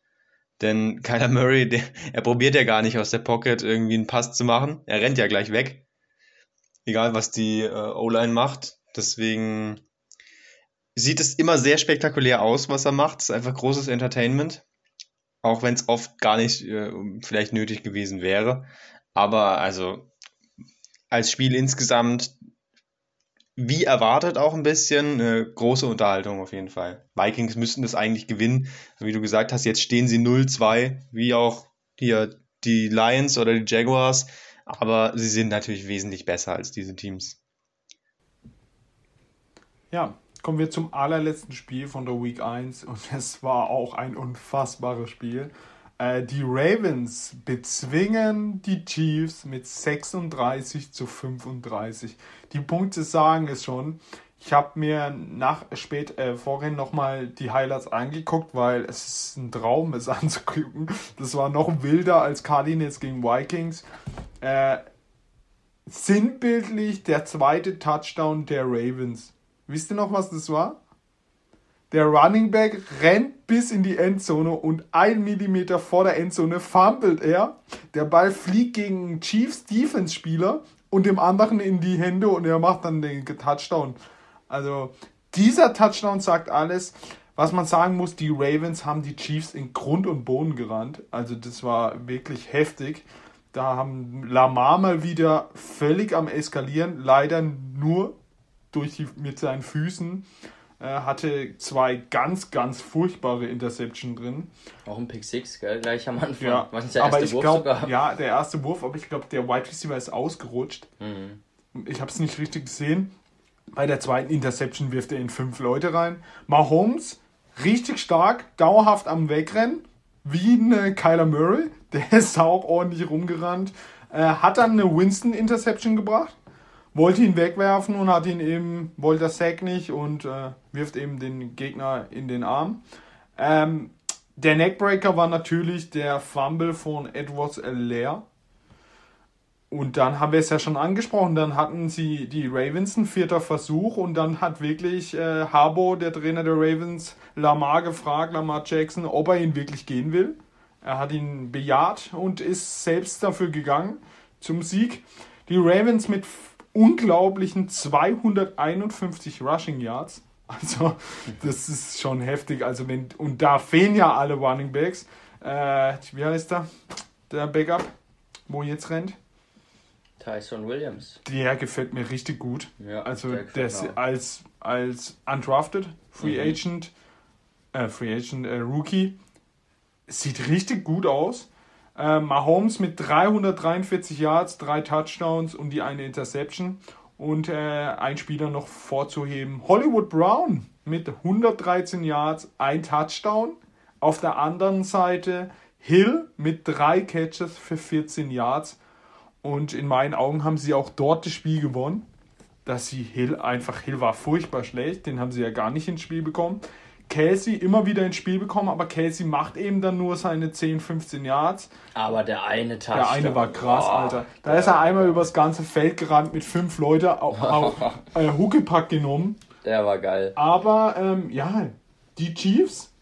Denn Kyler Murray, der, er probiert ja gar nicht aus der Pocket irgendwie einen Pass zu machen. Er rennt ja gleich weg. Egal, was die äh, O-Line macht. Deswegen sieht es immer sehr spektakulär aus, was er macht. Es ist einfach großes Entertainment. Auch wenn es oft gar nicht äh, vielleicht nötig gewesen wäre. Aber also als Spiel insgesamt, wie erwartet auch ein bisschen, eine große Unterhaltung auf jeden Fall. Vikings müssten das eigentlich gewinnen. Wie du gesagt hast, jetzt stehen sie 0-2, wie auch hier die Lions oder die Jaguars. Aber sie sind natürlich wesentlich besser als diese Teams. Ja, kommen wir zum allerletzten Spiel von der Week 1 und es war auch ein unfassbares Spiel. Äh, die Ravens bezwingen die Chiefs mit 36 zu 35. Die Punkte sagen es schon. Ich habe mir nach spät äh, vorhin nochmal die Highlights angeguckt, weil es ist ein Traum, es anzugucken. Das war noch wilder als Cardinals gegen Vikings. Äh, sinnbildlich der zweite Touchdown der Ravens. Wisst ihr noch, was das war? Der Running Back rennt bis in die Endzone und ein Millimeter vor der Endzone fummelt er. Der Ball fliegt gegen einen Chiefs Defense Spieler und dem anderen in die Hände und er macht dann den Touchdown. Also dieser Touchdown sagt alles. Was man sagen muss, die Ravens haben die Chiefs in Grund und Boden gerannt. Also das war wirklich heftig. Da haben Lamar mal wieder völlig am Eskalieren. Leider nur durch die, mit seinen Füßen. Äh, hatte zwei ganz, ganz furchtbare Interception drin. Auch ein Pick 6, gell? Gleich am Anfang. Ja, Was ist der aber erste ich glaube, ja, der erste Wurf, aber ich glaube, der Wide Receiver ist ausgerutscht. Mhm. Ich habe es nicht richtig gesehen. Bei der zweiten Interception wirft er in fünf Leute rein. Mahomes, richtig stark, dauerhaft am Wegrennen, wie eine Kyler Murray. Der ist auch ordentlich rumgerannt. Äh, hat dann eine Winston-Interception gebracht wollte ihn wegwerfen und hat ihn eben, wollte das Sack nicht und äh, wirft eben den Gegner in den Arm. Ähm, der Neckbreaker war natürlich der Fumble von Edwards Allaire. Und dann haben wir es ja schon angesprochen, dann hatten sie die Ravens ein vierter Versuch und dann hat wirklich äh, Harbo, der Trainer der Ravens, Lamar gefragt, Lamar Jackson, ob er ihn wirklich gehen will. Er hat ihn bejaht und ist selbst dafür gegangen zum Sieg. Die Ravens mit unglaublichen 251 Rushing Yards. Also, das ist schon heftig. Also, wenn, und da fehlen ja alle Running Backs. Äh, wie heißt der? Der Backup, wo jetzt rennt? Tyson Williams. Der gefällt mir richtig gut. Ja, also, der, der ist als, als undrafted Free mhm. Agent, äh, Free Agent äh, Rookie, sieht richtig gut aus. Äh, Mahomes mit 343 Yards, drei Touchdowns und die eine Interception. Und äh, ein Spieler noch vorzuheben, Hollywood Brown mit 113 Yards, ein Touchdown. Auf der anderen Seite Hill mit drei Catches für 14 Yards. Und in meinen Augen haben sie auch dort das Spiel gewonnen. Dass sie Hill einfach, Hill war furchtbar schlecht, den haben sie ja gar nicht ins Spiel bekommen. Casey immer wieder ins Spiel bekommen, aber Casey macht eben dann nur seine 10, 15 Yards. Aber der eine Touchdown. Der eine war krass, oh, Alter. Da ist er einmal übers ganze Feld gerannt mit fünf Leuten, auf, auf äh, Huckepack genommen. Der war geil. Aber ähm, ja, die Chiefs,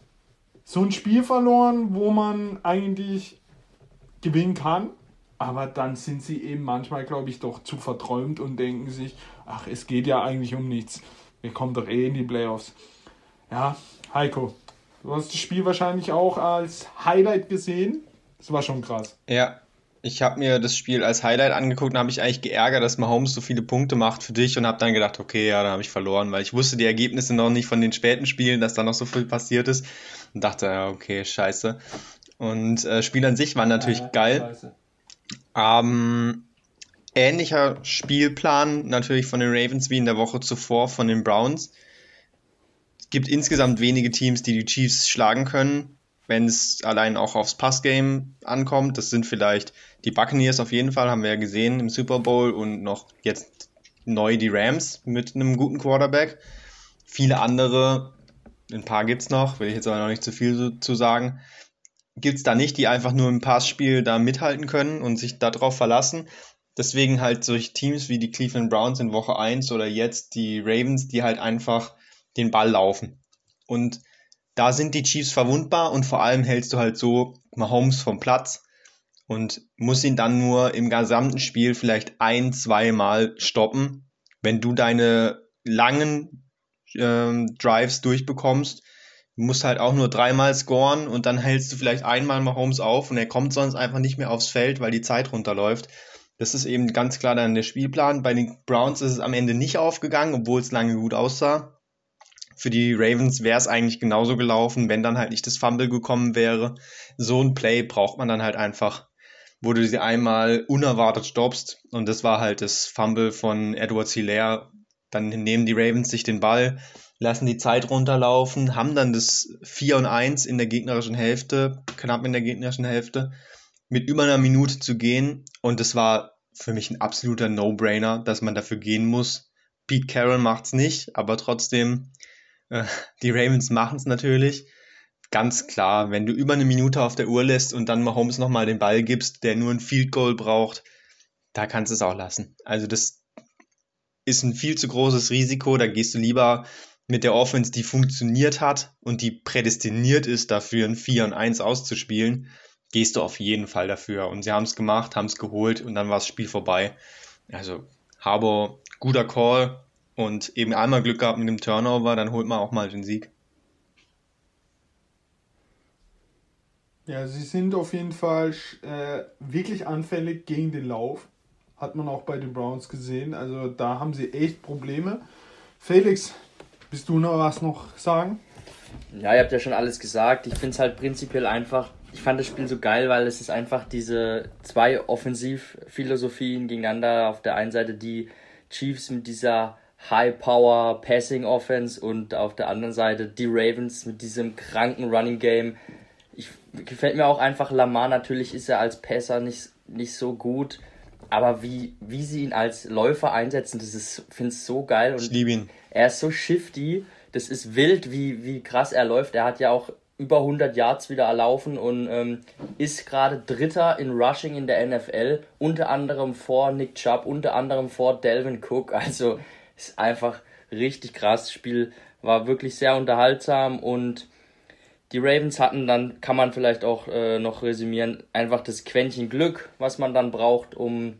so ein Spiel verloren, wo man eigentlich gewinnen kann. Aber dann sind sie eben manchmal, glaube ich, doch zu verträumt und denken sich, ach, es geht ja eigentlich um nichts. Wir kommen doch eh in die Playoffs. Ja, Heiko, du hast das Spiel wahrscheinlich auch als Highlight gesehen. Das war schon krass. Ja, ich habe mir das Spiel als Highlight angeguckt und habe mich eigentlich geärgert, dass Mahomes so viele Punkte macht für dich und habe dann gedacht, okay, ja, dann habe ich verloren, weil ich wusste die Ergebnisse noch nicht von den späten Spielen, dass da noch so viel passiert ist und dachte, ja, okay, scheiße. Und äh, Spiel an sich war natürlich ja, geil. Ähm, ähnlicher Spielplan natürlich von den Ravens wie in der Woche zuvor von den Browns gibt insgesamt wenige Teams, die die Chiefs schlagen können, wenn es allein auch aufs Passgame ankommt. Das sind vielleicht die Buccaneers auf jeden Fall, haben wir ja gesehen im Super Bowl und noch jetzt neu die Rams mit einem guten Quarterback. Viele andere, ein paar gibt es noch, will ich jetzt aber noch nicht zu viel zu sagen, gibt es da nicht, die einfach nur im Passspiel da mithalten können und sich darauf verlassen. Deswegen halt solche Teams wie die Cleveland Browns in Woche 1 oder jetzt die Ravens, die halt einfach den Ball laufen. Und da sind die Chiefs verwundbar und vor allem hältst du halt so Mahomes vom Platz und musst ihn dann nur im gesamten Spiel vielleicht ein, zweimal stoppen. Wenn du deine langen ähm, Drives durchbekommst, du musst halt auch nur dreimal scoren und dann hältst du vielleicht einmal Mahomes auf und er kommt sonst einfach nicht mehr aufs Feld, weil die Zeit runterläuft. Das ist eben ganz klar dann der Spielplan. Bei den Browns ist es am Ende nicht aufgegangen, obwohl es lange gut aussah. Für die Ravens wäre es eigentlich genauso gelaufen, wenn dann halt nicht das Fumble gekommen wäre. So ein Play braucht man dann halt einfach, wo du sie einmal unerwartet stoppst. Und das war halt das Fumble von Edward Hilaire. Dann nehmen die Ravens sich den Ball, lassen die Zeit runterlaufen, haben dann das 4 und 1 in der gegnerischen Hälfte, knapp in der gegnerischen Hälfte, mit über einer Minute zu gehen. Und das war für mich ein absoluter No-Brainer, dass man dafür gehen muss. Pete Carroll macht's nicht, aber trotzdem die Ravens machen es natürlich. Ganz klar, wenn du über eine Minute auf der Uhr lässt und dann Mahomes nochmal den Ball gibst, der nur ein Field Goal braucht, da kannst du es auch lassen. Also das ist ein viel zu großes Risiko. Da gehst du lieber mit der Offense, die funktioniert hat und die prädestiniert ist, dafür ein 4 und 1 auszuspielen, gehst du auf jeden Fall dafür. Und sie haben es gemacht, haben es geholt und dann war das Spiel vorbei. Also Harbour, guter Call, und eben einmal Glück gehabt mit dem Turnover, dann holt man auch mal den Sieg. Ja, sie sind auf jeden Fall äh, wirklich anfällig gegen den Lauf. Hat man auch bei den Browns gesehen. Also da haben sie echt Probleme. Felix, bist du noch was noch sagen? Ja, ihr habt ja schon alles gesagt. Ich finde es halt prinzipiell einfach. Ich fand das Spiel so geil, weil es ist einfach diese zwei Offensivphilosophien gegeneinander. Auf der einen Seite die Chiefs mit dieser High-Power Passing Offense und auf der anderen Seite die Ravens mit diesem kranken Running Game. Ich, gefällt mir auch einfach Lamar. Natürlich ist er als Passer nicht, nicht so gut, aber wie, wie sie ihn als Läufer einsetzen, das ist, finde ich so geil. Und ich liebe ihn. Er ist so shifty. Das ist wild, wie, wie krass er läuft. Er hat ja auch über 100 Yards wieder erlaufen und ähm, ist gerade Dritter in Rushing in der NFL, unter anderem vor Nick Chubb, unter anderem vor Delvin Cook. Also ist einfach richtig krass. Das Spiel war wirklich sehr unterhaltsam und die Ravens hatten dann, kann man vielleicht auch äh, noch resümieren, einfach das Quäntchen Glück, was man dann braucht, um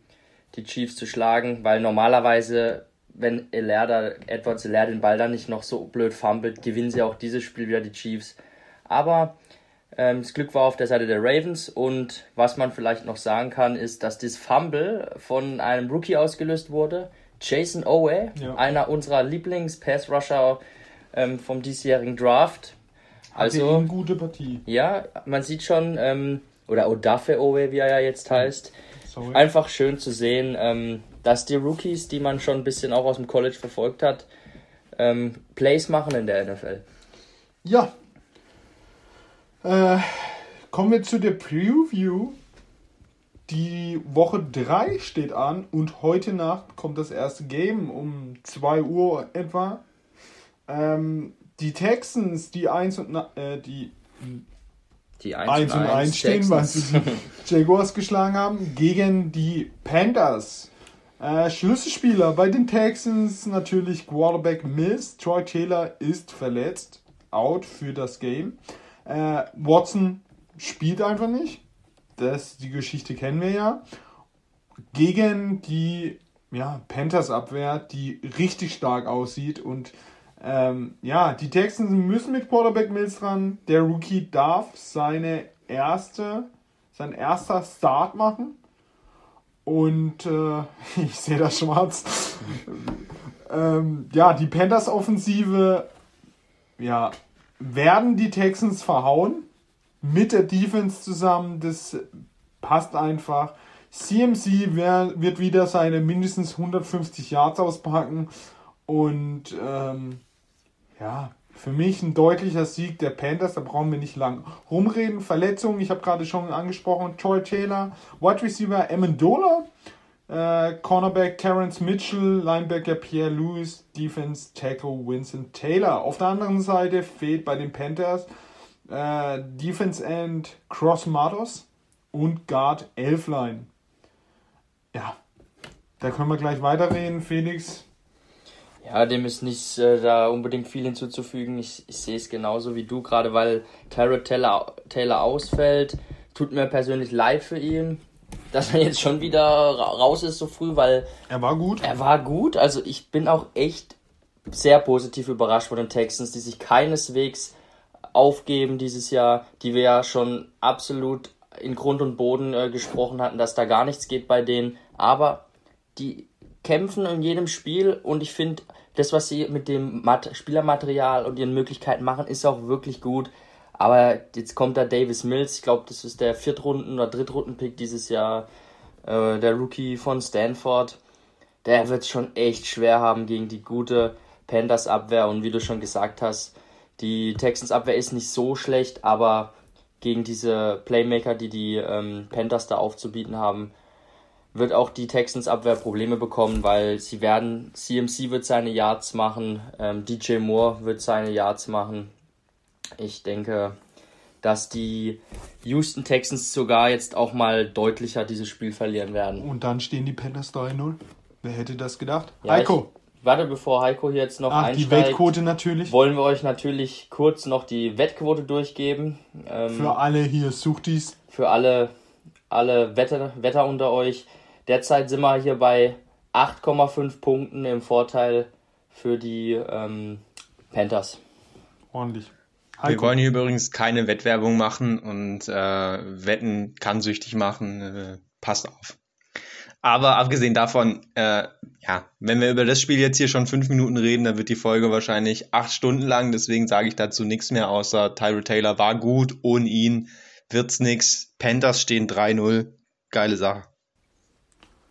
die Chiefs zu schlagen, weil normalerweise, wenn Eler Edwards Eler den Ball dann nicht noch so blöd fummelt, gewinnen sie auch dieses Spiel wieder die Chiefs. Aber ähm, das Glück war auf der Seite der Ravens und was man vielleicht noch sagen kann, ist, dass das Fumble von einem Rookie ausgelöst wurde. Jason Owe, ja. einer unserer Lieblings-Pass-Rusher ähm, vom diesjährigen Draft. Also eine gute Partie. Ja, man sieht schon, ähm, oder Odafe Owe, wie er ja jetzt heißt. Sorry. Einfach schön zu sehen, ähm, dass die Rookies, die man schon ein bisschen auch aus dem College verfolgt hat, ähm, Plays machen in der NFL. Ja. Äh, kommen wir zu der Preview die Woche 3 steht an und heute Nacht kommt das erste Game um 2 Uhr etwa. Ähm, die Texans, die 1 und äh, die, die 1, und 1, stehen, weil sie die Jaguars geschlagen haben, gegen die Panthers. Äh, Schlüsselspieler bei den Texans natürlich Quarterback Mills. Troy Taylor ist verletzt, out für das Game. Äh, Watson spielt einfach nicht das, die Geschichte kennen wir ja, gegen die ja, Panthers-Abwehr, die richtig stark aussieht. Und ähm, ja, die Texans müssen mit Quarterback Mills dran. Der Rookie darf seine erste, sein erster Start machen. Und äh, ich sehe das schwarz. ähm, ja, die Panthers-Offensive ja, werden die Texans verhauen mit der Defense zusammen. Das passt einfach. CMC wär, wird wieder seine mindestens 150 Yards auspacken. Und ähm, ja, für mich ein deutlicher Sieg der Panthers. Da brauchen wir nicht lang rumreden. Verletzungen, ich habe gerade schon angesprochen. Troy Taylor, Wide Receiver Amendola. Äh, Cornerback Terrence Mitchell, Linebacker Pierre Lewis, Defense Tackle Vincent Taylor. Auf der anderen Seite fehlt bei den Panthers äh, Defense End Cross Matos und Guard Elfline. Ja, da können wir gleich weiterreden. Felix, ja, dem ist nicht äh, da unbedingt viel hinzuzufügen. Ich, ich sehe es genauso wie du, gerade weil Tyrod Taylor, Taylor ausfällt. Tut mir persönlich leid für ihn, dass er jetzt schon wieder raus ist so früh, weil. Er war gut. Er war gut. Also ich bin auch echt sehr positiv überrascht von den Texans, die sich keineswegs aufgeben dieses Jahr, die wir ja schon absolut in Grund und Boden äh, gesprochen hatten, dass da gar nichts geht bei denen. Aber die kämpfen in jedem Spiel und ich finde, das, was sie mit dem Mat Spielermaterial und ihren Möglichkeiten machen, ist auch wirklich gut. Aber jetzt kommt da Davis Mills, ich glaube, das ist der Viertrunden- oder Drittrunden-Pick dieses Jahr, äh, der Rookie von Stanford. Der wird es schon echt schwer haben gegen die gute Panthers-Abwehr. Und wie du schon gesagt hast, die Texans-Abwehr ist nicht so schlecht, aber gegen diese Playmaker, die die ähm, Panthers da aufzubieten haben, wird auch die Texans Abwehr Probleme bekommen, weil sie werden, CMC wird seine Yards machen, ähm, DJ Moore wird seine Yards machen. Ich denke, dass die Houston Texans sogar jetzt auch mal deutlicher dieses Spiel verlieren werden. Und dann stehen die Panthers 3-0. Wer hätte das gedacht? Ja, Heiko. Warte, bevor Heiko hier jetzt noch Ach, einsteigt. Die Wettquote natürlich. Wollen wir euch natürlich kurz noch die Wettquote durchgeben. Ähm, für alle hier, sucht dies. Für alle, alle Wetter, Wetter unter euch. Derzeit sind wir hier bei 8,5 Punkten im Vorteil für die ähm, Panthers. Ordentlich. Heiko. Wir wollen hier übrigens keine Wettwerbung machen und äh, Wetten kann süchtig machen. Äh, passt auf. Aber abgesehen davon, äh, ja, wenn wir über das Spiel jetzt hier schon fünf Minuten reden, dann wird die Folge wahrscheinlich acht Stunden lang. Deswegen sage ich dazu nichts mehr, außer Tyrell Taylor war gut. Ohne ihn wird's nix. Panthers stehen 3-0. Geile Sache.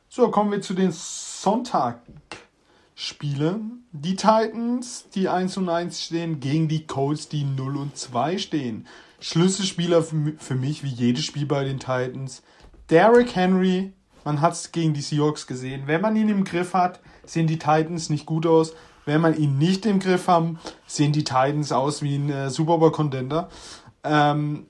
So, kommen wir zu den Sonntag-Spielen. Die Titans, die 1 und 1 stehen, gegen die Colts, die 0 und 2 stehen. Schlüsselspieler für mich, wie jedes Spiel bei den Titans. Derrick Henry, man hat es gegen die Seahawks gesehen. Wenn man ihn im Griff hat, sehen die Titans nicht gut aus. Wenn man ihn nicht im Griff hat, sehen die Titans aus wie ein äh, Super Bowl Contender. Ähm,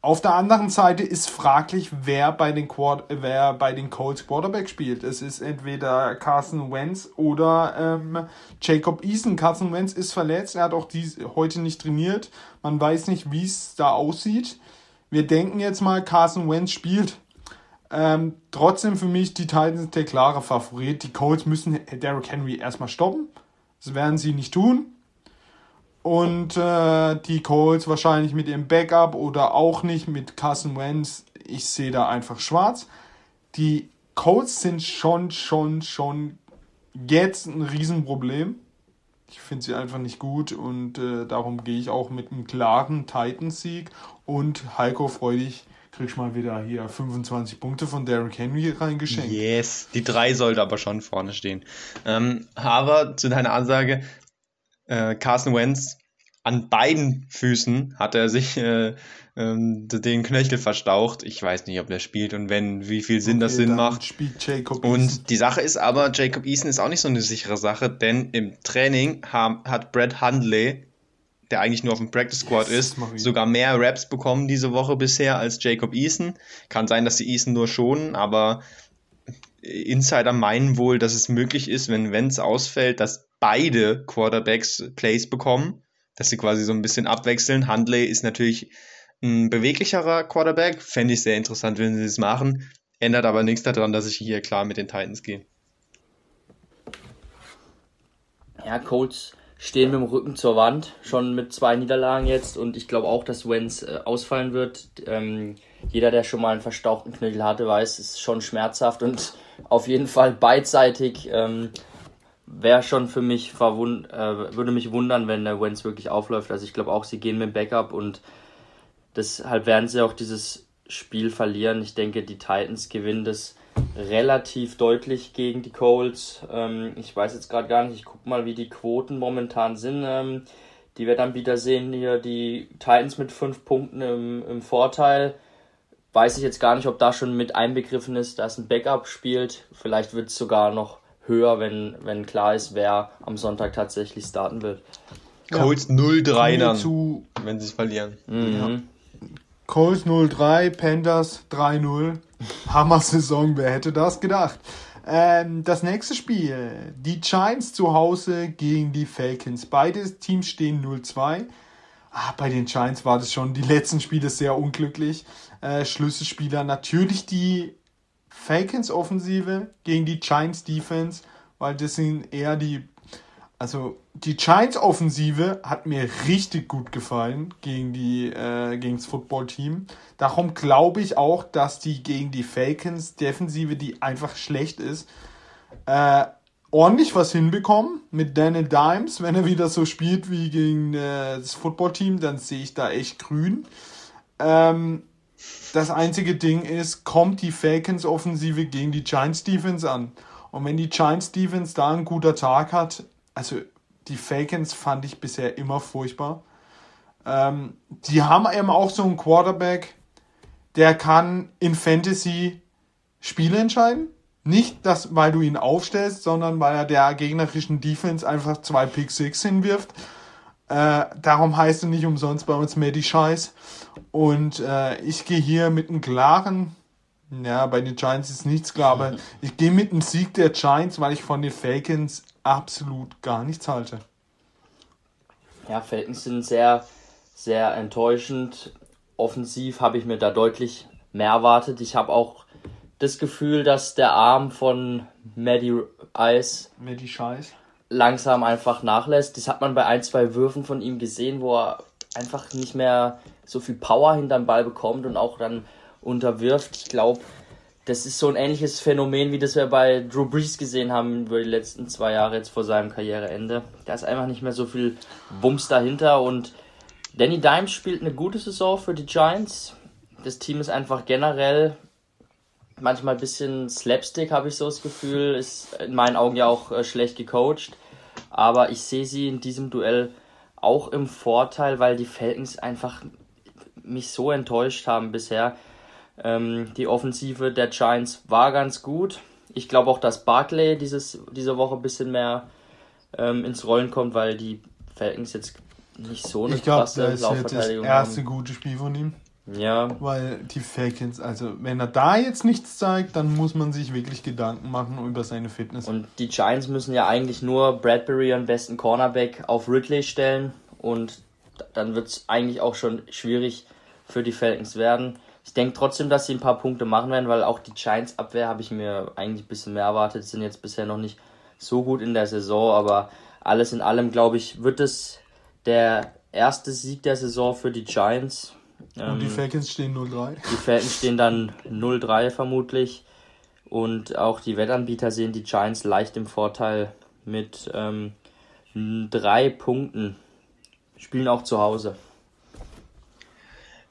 auf der anderen Seite ist fraglich, wer bei den, Quad wer bei den Colts Quarterback spielt. Es ist entweder Carson Wentz oder ähm, Jacob Eason. Carson Wentz ist verletzt, er hat auch dies, heute nicht trainiert. Man weiß nicht, wie es da aussieht. Wir denken jetzt mal, Carson Wentz spielt. Ähm, trotzdem für mich die Titans der klare Favorit. Die Colts müssen Derrick Henry erstmal stoppen. Das werden sie nicht tun. Und äh, die Colts wahrscheinlich mit ihrem Backup oder auch nicht mit Carson Wentz. Ich sehe da einfach schwarz. Die Colts sind schon, schon, schon jetzt ein Riesenproblem. Ich finde sie einfach nicht gut und äh, darum gehe ich auch mit einem klaren Titans-Sieg. Und Heiko, freu dich, kriegst mal wieder hier 25 Punkte von Derrick Henry reingeschenkt. Yes, die drei sollte aber schon vorne stehen. Ähm, aber zu deiner Ansage, äh, Carson Wentz an beiden Füßen hat er sich äh, ähm, den Knöchel verstaucht. Ich weiß nicht, ob er spielt und wenn, wie viel Sinn okay, das Sinn macht. Spielt Jacob und die Sache ist aber, Jacob Eason ist auch nicht so eine sichere Sache, denn im Training haben, hat Brad Hundley, der eigentlich nur auf dem Practice Squad yes, ist, sogar mehr Raps bekommen diese Woche bisher als Jacob Eason. Kann sein, dass sie Eason nur schonen, aber Insider meinen wohl, dass es möglich ist, wenn Wenz ausfällt, dass beide Quarterbacks Plays bekommen, dass sie quasi so ein bisschen abwechseln. Handley ist natürlich ein beweglicherer Quarterback, fände ich sehr interessant, wenn sie das machen. Ändert aber nichts daran, dass ich hier klar mit den Titans gehe. Ja, Colts stehen mit dem Rücken zur Wand, schon mit zwei Niederlagen jetzt und ich glaube auch, dass Wenz äh, ausfallen wird. Ähm, jeder, der schon mal einen verstauchten Knöchel hatte, weiß, es ist schon schmerzhaft und auf jeden Fall beidseitig. Ähm, wäre schon für mich verwund äh, würde mich wundern, wenn der Wentz wirklich aufläuft. Also ich glaube auch, sie gehen mit dem Backup und deshalb werden sie auch dieses Spiel verlieren. Ich denke, die Titans gewinnen das relativ deutlich gegen die Colts. Ähm, ich weiß jetzt gerade gar nicht, ich gucke mal, wie die Quoten momentan sind. Ähm, die wir dann wieder sehen hier, die Titans mit fünf Punkten im, im Vorteil. Weiß ich jetzt gar nicht, ob da schon mit einbegriffen ist, dass ein Backup spielt. Vielleicht wird es sogar noch höher, wenn, wenn klar ist, wer am Sonntag tatsächlich starten wird. Colts 0-3 dann, zu, wenn sie es verlieren. Mhm. Ja. Colts 0-3, Panthers 3-0. Hammer-Saison, wer hätte das gedacht? Ähm, das nächste Spiel, die Giants zu Hause gegen die Falcons. Beide Teams stehen 0-2. Ah, bei den Giants war das schon die letzten Spiele sehr unglücklich. Äh, Schlüsselspieler natürlich die Falcons Offensive gegen die Giants Defense, weil das sind eher die also die Giants Offensive hat mir richtig gut gefallen gegen die äh, gegen das Football Team. Darum glaube ich auch, dass die gegen die Falcons Defensive, die einfach schlecht ist, äh, ordentlich was hinbekommen mit Daniel Dimes. Wenn er wieder so spielt wie gegen äh, das Football Team, dann sehe ich da echt grün. Ähm, das einzige Ding ist, kommt die Falcons Offensive gegen die Giants Defense an. Und wenn die Giants Defense da einen guten Tag hat, also die Falcons fand ich bisher immer furchtbar. Ähm, die haben eben auch so einen Quarterback, der kann in Fantasy Spiele entscheiden. Nicht, dass, weil du ihn aufstellst, sondern weil er der gegnerischen Defense einfach zwei Pick Six hinwirft. Äh, darum heißt er nicht umsonst bei uns Maddie Scheiß. Und äh, ich gehe hier mit einem klaren, ja, bei den Giants ist nichts klar, aber ich gehe mit einem Sieg der Giants, weil ich von den Falcons absolut gar nichts halte. Ja, Falcons sind sehr, sehr enttäuschend. Offensiv habe ich mir da deutlich mehr erwartet. Ich habe auch das Gefühl, dass der Arm von Maddie Ice Maddie Scheiß. langsam einfach nachlässt. Das hat man bei ein, zwei Würfen von ihm gesehen, wo er einfach nicht mehr so viel Power hinterm Ball bekommt und auch dann unterwirft. Ich glaube, das ist so ein ähnliches Phänomen, wie das wir bei Drew Brees gesehen haben über die letzten zwei Jahre jetzt vor seinem Karriereende. Da ist einfach nicht mehr so viel Bums dahinter und Danny Dimes spielt eine gute Saison für die Giants. Das Team ist einfach generell manchmal ein bisschen Slapstick, habe ich so das Gefühl. Ist in meinen Augen ja auch äh, schlecht gecoacht. Aber ich sehe sie in diesem Duell auch im Vorteil, weil die Falcons einfach mich so enttäuscht haben bisher. Ähm, die Offensive der Giants war ganz gut. Ich glaube auch, dass Barclay dieses, diese Woche ein bisschen mehr ähm, ins Rollen kommt, weil die Falcons jetzt nicht so eine ich glaub, krasse das Laufverteidigung haben. Das erste gute Spiel von ihm. Ja. Weil die Falcons, also wenn er da jetzt nichts zeigt, dann muss man sich wirklich Gedanken machen über seine Fitness. Und die Giants müssen ja eigentlich nur Bradbury, am besten Cornerback, auf Ridley stellen und dann wird es eigentlich auch schon schwierig für die Falcons werden. Ich denke trotzdem, dass sie ein paar Punkte machen werden, weil auch die Giants Abwehr habe ich mir eigentlich ein bisschen mehr erwartet. Sind jetzt bisher noch nicht so gut in der Saison, aber alles in allem, glaube ich, wird es der erste Sieg der Saison für die Giants. Und die ähm, Falcons stehen 0-3. Die Falcons stehen dann 0-3 vermutlich. Und auch die Wettanbieter sehen die Giants leicht im Vorteil mit ähm, drei Punkten. Spielen auch zu Hause.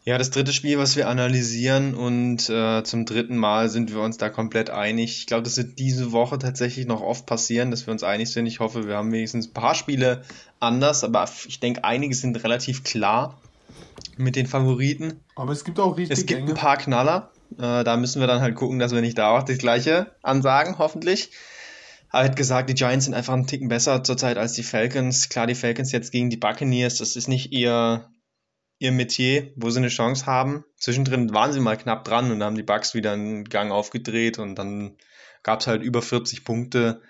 Ja, das dritte Spiel, was wir analysieren und äh, zum dritten Mal sind wir uns da komplett einig. Ich glaube, das wird diese Woche tatsächlich noch oft passieren, dass wir uns einig sind. Ich hoffe, wir haben wenigstens ein paar Spiele anders, aber ich denke, einige sind relativ klar mit den Favoriten. Aber es gibt auch richtig Es gibt enge. ein paar Knaller. Äh, da müssen wir dann halt gucken, dass wir nicht da auch das gleiche ansagen, hoffentlich. Aber hätte gesagt, die Giants sind einfach einen Ticken besser zurzeit als die Falcons. Klar, die Falcons jetzt gegen die Buccaneers, das ist nicht ihr ihr Metier, wo sie eine Chance haben. Zwischendrin waren sie mal knapp dran und haben die Bugs wieder einen Gang aufgedreht und dann gab es halt über 40 Punkte.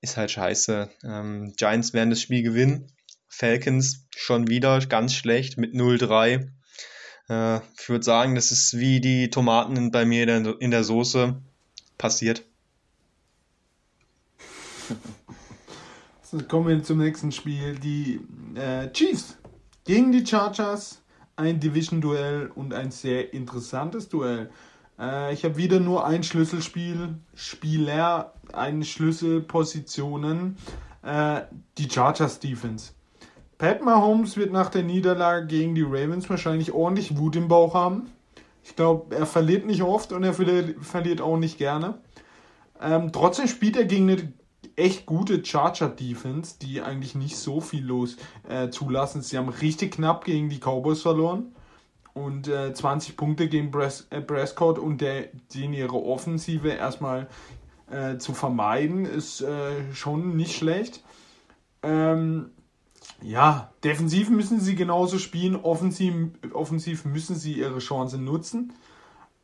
Ist halt scheiße. Ähm, Giants werden das Spiel gewinnen. Falcons schon wieder ganz schlecht mit 0-3. Äh, ich würde sagen, das ist wie die Tomaten bei mir in der, in der Soße passiert. So, kommen wir zum nächsten Spiel. Die äh, Chiefs gegen die Chargers ein Division-Duell und ein sehr interessantes Duell. Äh, ich habe wieder nur ein Schlüsselspiel, Spieler, eine Schlüsselpositionen, äh, die Chargers Defense. Pat Mahomes wird nach der Niederlage gegen die Ravens wahrscheinlich ordentlich Wut im Bauch haben. Ich glaube, er verliert nicht oft und er verliert auch nicht gerne. Ähm, trotzdem spielt er gegen eine echt gute Charger-Defense, die eigentlich nicht so viel los äh, zulassen. Sie haben richtig knapp gegen die Cowboys verloren und äh, 20 Punkte gegen Bres äh, und der, den ihre Offensive erstmal äh, zu vermeiden, ist äh, schon nicht schlecht. Ähm, ja, defensiv müssen sie genauso spielen, offensiv, offensiv müssen sie ihre Chance nutzen.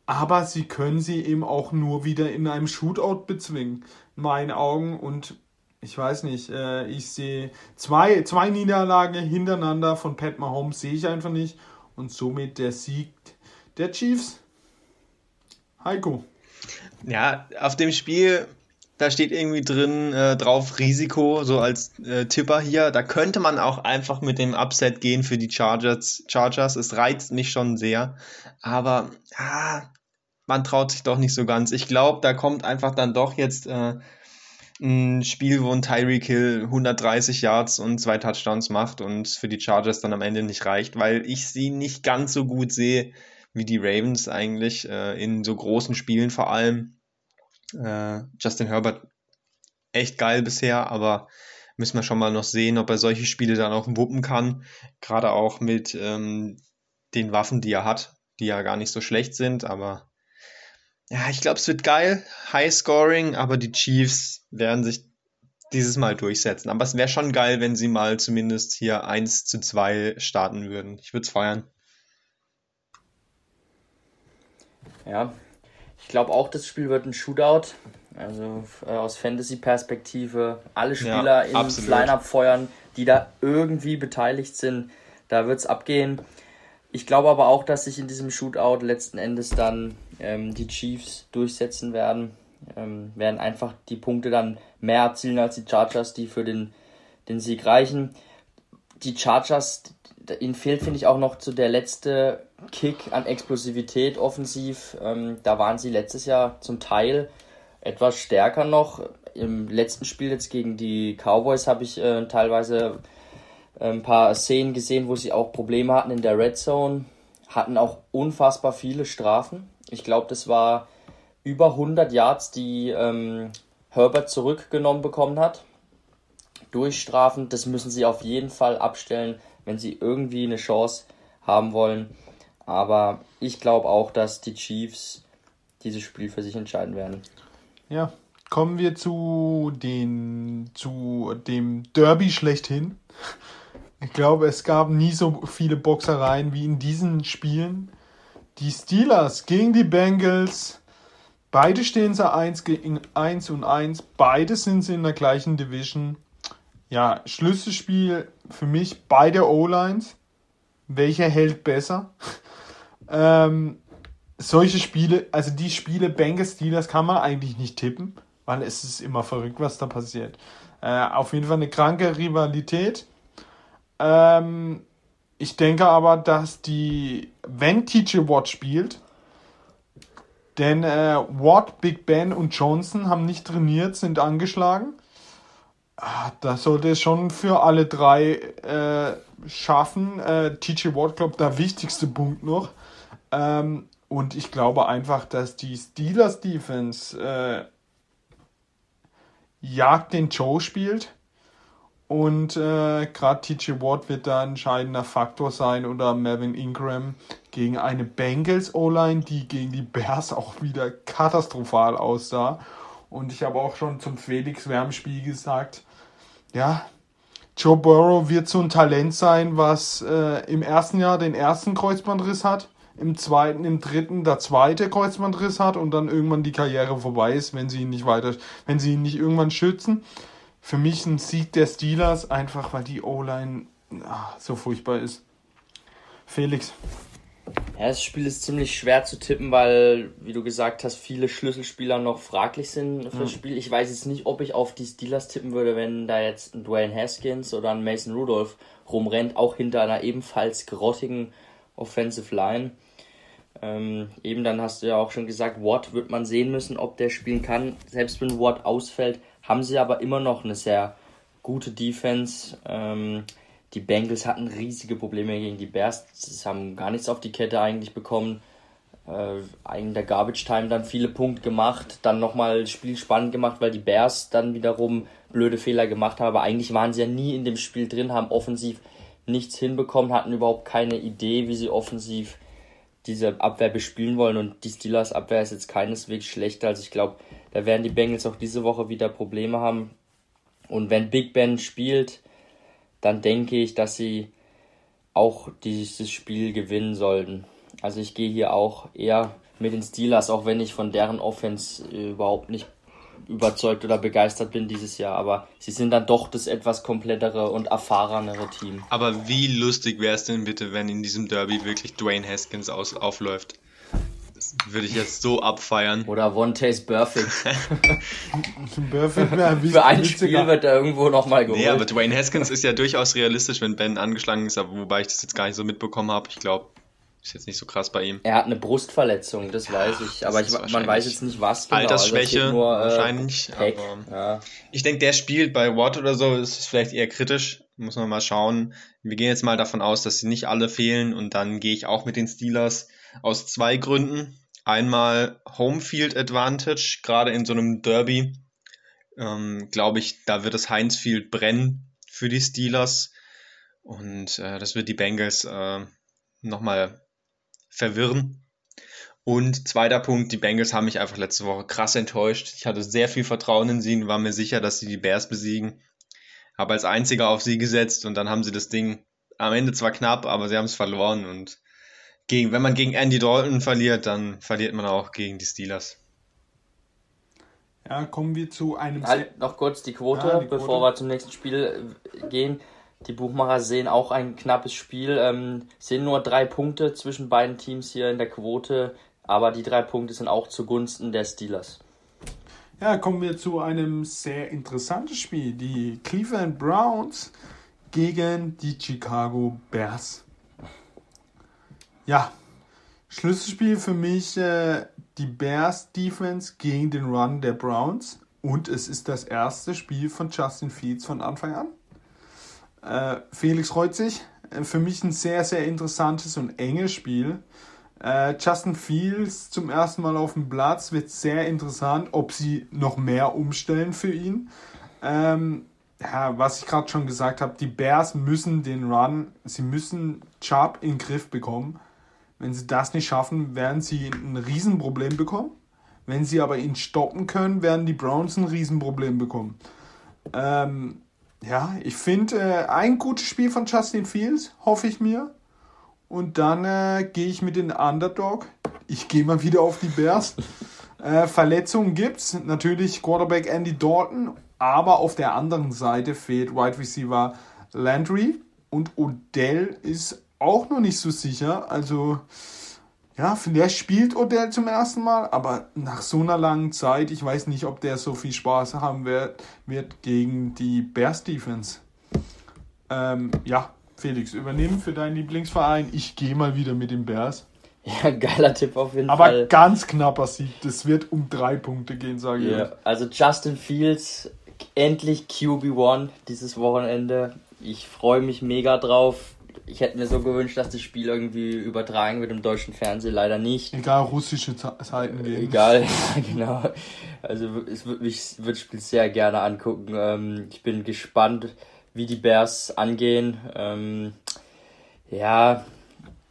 Aber sie können sie eben auch nur wieder in einem Shootout bezwingen, in meinen Augen. Und ich weiß nicht, äh, ich sehe zwei, zwei Niederlagen hintereinander von Pat Mahomes, sehe ich einfach nicht. Und somit der Sieg der Chiefs. Heiko. Ja, auf dem Spiel da steht irgendwie drin äh, drauf Risiko, so als äh, Tipper hier. Da könnte man auch einfach mit dem Upset gehen für die Chargers. Chargers. Es reizt mich schon sehr. Aber ah, man traut sich doch nicht so ganz. Ich glaube, da kommt einfach dann doch jetzt äh, ein Spiel, wo ein Tyreek Hill 130 Yards und zwei Touchdowns macht und für die Chargers dann am Ende nicht reicht, weil ich sie nicht ganz so gut sehe wie die Ravens eigentlich äh, in so großen Spielen vor allem. Äh, Justin Herbert echt geil bisher, aber müssen wir schon mal noch sehen, ob er solche Spiele dann auch wuppen kann. Gerade auch mit ähm, den Waffen, die er hat, die ja gar nicht so schlecht sind, aber ja, ich glaube, es wird geil, High Scoring, aber die Chiefs werden sich dieses Mal durchsetzen. Aber es wäre schon geil, wenn sie mal zumindest hier 1 zu 2 starten würden. Ich würde es feiern. Ja, ich glaube auch, das Spiel wird ein Shootout. Also äh, aus Fantasy-Perspektive alle Spieler ja, ins Line-Up feuern, die da irgendwie beteiligt sind. Da wird es abgehen. Ich glaube aber auch, dass sich in diesem Shootout letzten Endes dann ähm, die Chiefs durchsetzen werden. Ähm, werden einfach die Punkte dann mehr erzielen als die Chargers, die für den, den Sieg reichen. Die Chargers, ihnen fehlt, finde ich, auch noch zu der letzte Kick an Explosivität offensiv. Ähm, da waren sie letztes Jahr zum Teil etwas stärker noch. Im letzten Spiel jetzt gegen die Cowboys habe ich äh, teilweise ein paar Szenen gesehen, wo sie auch Probleme hatten in der Red Zone. Hatten auch unfassbar viele Strafen. Ich glaube, das war über 100 Yards, die ähm, Herbert zurückgenommen bekommen hat. Durch Strafen. Das müssen sie auf jeden Fall abstellen, wenn sie irgendwie eine Chance haben wollen. Aber ich glaube auch, dass die Chiefs dieses Spiel für sich entscheiden werden. Ja, kommen wir zu, den, zu dem Derby schlechthin. Ich glaube, es gab nie so viele Boxereien wie in diesen Spielen. Die Steelers gegen die Bengals. Beide stehen sie 1 gegen 1 und 1. Beide sind sie in der gleichen Division. Ja, Schlüsselspiel für mich beide O-Lines. Welcher hält besser? Ähm, solche Spiele, also die Spiele Bengals Steelers kann man eigentlich nicht tippen, weil es ist immer verrückt, was da passiert. Äh, auf jeden Fall eine kranke Rivalität. Ähm, ich denke aber, dass die, wenn TJ Watt spielt, denn äh, Watt, Big Ben und Johnson haben nicht trainiert, sind angeschlagen. Ah, das sollte es schon für alle drei äh, schaffen. Äh, TJ Watt, glaube der wichtigste Punkt noch. Ähm, und ich glaube einfach, dass die Steelers Defense äh, Jagd den Joe spielt. Und äh, gerade TJ Watt wird da ein entscheidender Faktor sein oder Melvin Ingram gegen eine Bengals O-Line, die gegen die Bears auch wieder katastrophal aussah. Und ich habe auch schon zum Felix Wärmspiel gesagt, ja, Joe Burrow wird so ein Talent sein, was äh, im ersten Jahr den ersten Kreuzbandriss hat im zweiten, im dritten der zweite Kreuzbandriss hat und dann irgendwann die Karriere vorbei ist, wenn sie ihn nicht weiter, wenn sie ihn nicht irgendwann schützen. Für mich ein Sieg der Steelers, einfach weil die O-Line ah, so furchtbar ist. Felix. Ja, das Spiel ist ziemlich schwer zu tippen, weil, wie du gesagt hast, viele Schlüsselspieler noch fraglich sind für das Spiel. Ich weiß jetzt nicht, ob ich auf die Steelers tippen würde, wenn da jetzt ein Dwayne Haskins oder ein Mason Rudolph rumrennt, auch hinter einer ebenfalls grottigen Offensive Line. Ähm, eben dann hast du ja auch schon gesagt, Watt wird man sehen müssen, ob der spielen kann. Selbst wenn Watt ausfällt, haben sie aber immer noch eine sehr gute Defense. Ähm, die Bengals hatten riesige Probleme gegen die Bears. Sie haben gar nichts auf die Kette eigentlich bekommen. Äh, in der Garbage Time dann viele Punkte gemacht, dann nochmal das Spiel spannend gemacht, weil die Bears dann wiederum blöde Fehler gemacht haben. Aber eigentlich waren sie ja nie in dem Spiel drin, haben offensiv nichts hinbekommen, hatten überhaupt keine Idee, wie sie offensiv diese Abwehr bespielen wollen. Und die Steelers Abwehr ist jetzt keineswegs schlechter. Also ich glaube, da werden die Bengals auch diese Woche wieder Probleme haben. Und wenn Big Ben spielt, dann denke ich, dass sie auch dieses Spiel gewinnen sollten. Also ich gehe hier auch eher mit den Steelers, auch wenn ich von deren Offense überhaupt nicht überzeugt oder begeistert bin dieses Jahr, aber sie sind dann doch das etwas komplettere und erfahrenere Team. Aber wie lustig wäre es denn bitte, wenn in diesem Derby wirklich Dwayne Haskins aus, aufläuft? Würde ich jetzt so abfeiern. Oder One Taste Perfect. Perfect wäre Für ein Spiel wird er irgendwo nochmal geholt. Nee, aber Dwayne Haskins ist ja durchaus realistisch, wenn Ben angeschlagen ist, wobei ich das jetzt gar nicht so mitbekommen habe. Ich glaube, ist jetzt nicht so krass bei ihm. Er hat eine Brustverletzung, das weiß ich. Aber ich, man weiß jetzt nicht was genau. Altersschwäche also nur, äh, wahrscheinlich. Ja. Ich denke, der spielt bei Watt oder so, ist es vielleicht eher kritisch. Muss man mal schauen. Wir gehen jetzt mal davon aus, dass sie nicht alle fehlen und dann gehe ich auch mit den Steelers aus zwei Gründen. Einmal Homefield Advantage, gerade in so einem Derby. Ähm, Glaube ich, da wird das Heinz Field brennen für die Steelers. Und äh, das wird die Bengals äh, nochmal verwirren. Und zweiter Punkt, die Bengals haben mich einfach letzte Woche krass enttäuscht. Ich hatte sehr viel Vertrauen in sie und war mir sicher, dass sie die Bears besiegen. Habe als einziger auf sie gesetzt und dann haben sie das Ding am Ende zwar knapp, aber sie haben es verloren. Und gegen, wenn man gegen Andy Dalton verliert, dann verliert man auch gegen die Steelers. Ja, kommen wir zu einem. Halt noch kurz die Quote, ja, die bevor Quote. wir zum nächsten Spiel gehen. Die Buchmacher sehen auch ein knappes Spiel, ähm, sehen nur drei Punkte zwischen beiden Teams hier in der Quote, aber die drei Punkte sind auch zugunsten der Steelers. Ja, kommen wir zu einem sehr interessanten Spiel. Die Cleveland Browns gegen die Chicago Bears. Ja, Schlüsselspiel für mich äh, die Bears Defense gegen den Run der Browns. Und es ist das erste Spiel von Justin Fields von Anfang an. Äh, Felix freut sich. Äh, für mich ein sehr, sehr interessantes und enges Spiel. Äh, Justin Fields zum ersten Mal auf dem Platz wird sehr interessant, ob sie noch mehr umstellen für ihn. Ähm, ja, was ich gerade schon gesagt habe, die Bears müssen den Run, sie müssen Chubb in den Griff bekommen. Wenn sie das nicht schaffen, werden sie ein Riesenproblem bekommen. Wenn sie aber ihn stoppen können, werden die Browns ein Riesenproblem bekommen. Ähm, ja, ich finde äh, ein gutes Spiel von Justin Fields, hoffe ich mir. Und dann äh, gehe ich mit den Underdog. Ich gehe mal wieder auf die Bears. äh, Verletzungen es. Natürlich Quarterback Andy Dalton. Aber auf der anderen Seite fehlt Wide Receiver Landry. Und Odell ist auch noch nicht so sicher. Also ja, vielleicht spielt Odell zum ersten Mal, aber nach so einer langen Zeit, ich weiß nicht, ob der so viel Spaß haben wird, wird gegen die Bears Defense. Ähm, ja, Felix, übernehmen für deinen Lieblingsverein. Ich gehe mal wieder mit den Bears. Ja, geiler Tipp auf jeden aber Fall. Aber ganz knapper Sieg. Das wird um drei Punkte gehen, sage yeah. ich. Also Justin Fields, endlich QB1 dieses Wochenende. Ich freue mich mega drauf ich hätte mir so gewünscht, dass das Spiel irgendwie übertragen wird im deutschen Fernsehen, leider nicht. Egal, russische Zeiten gehen. Egal, genau. Also es würde das Spiel sehr gerne angucken. Ähm, ich bin gespannt, wie die Bears angehen. Ähm, ja,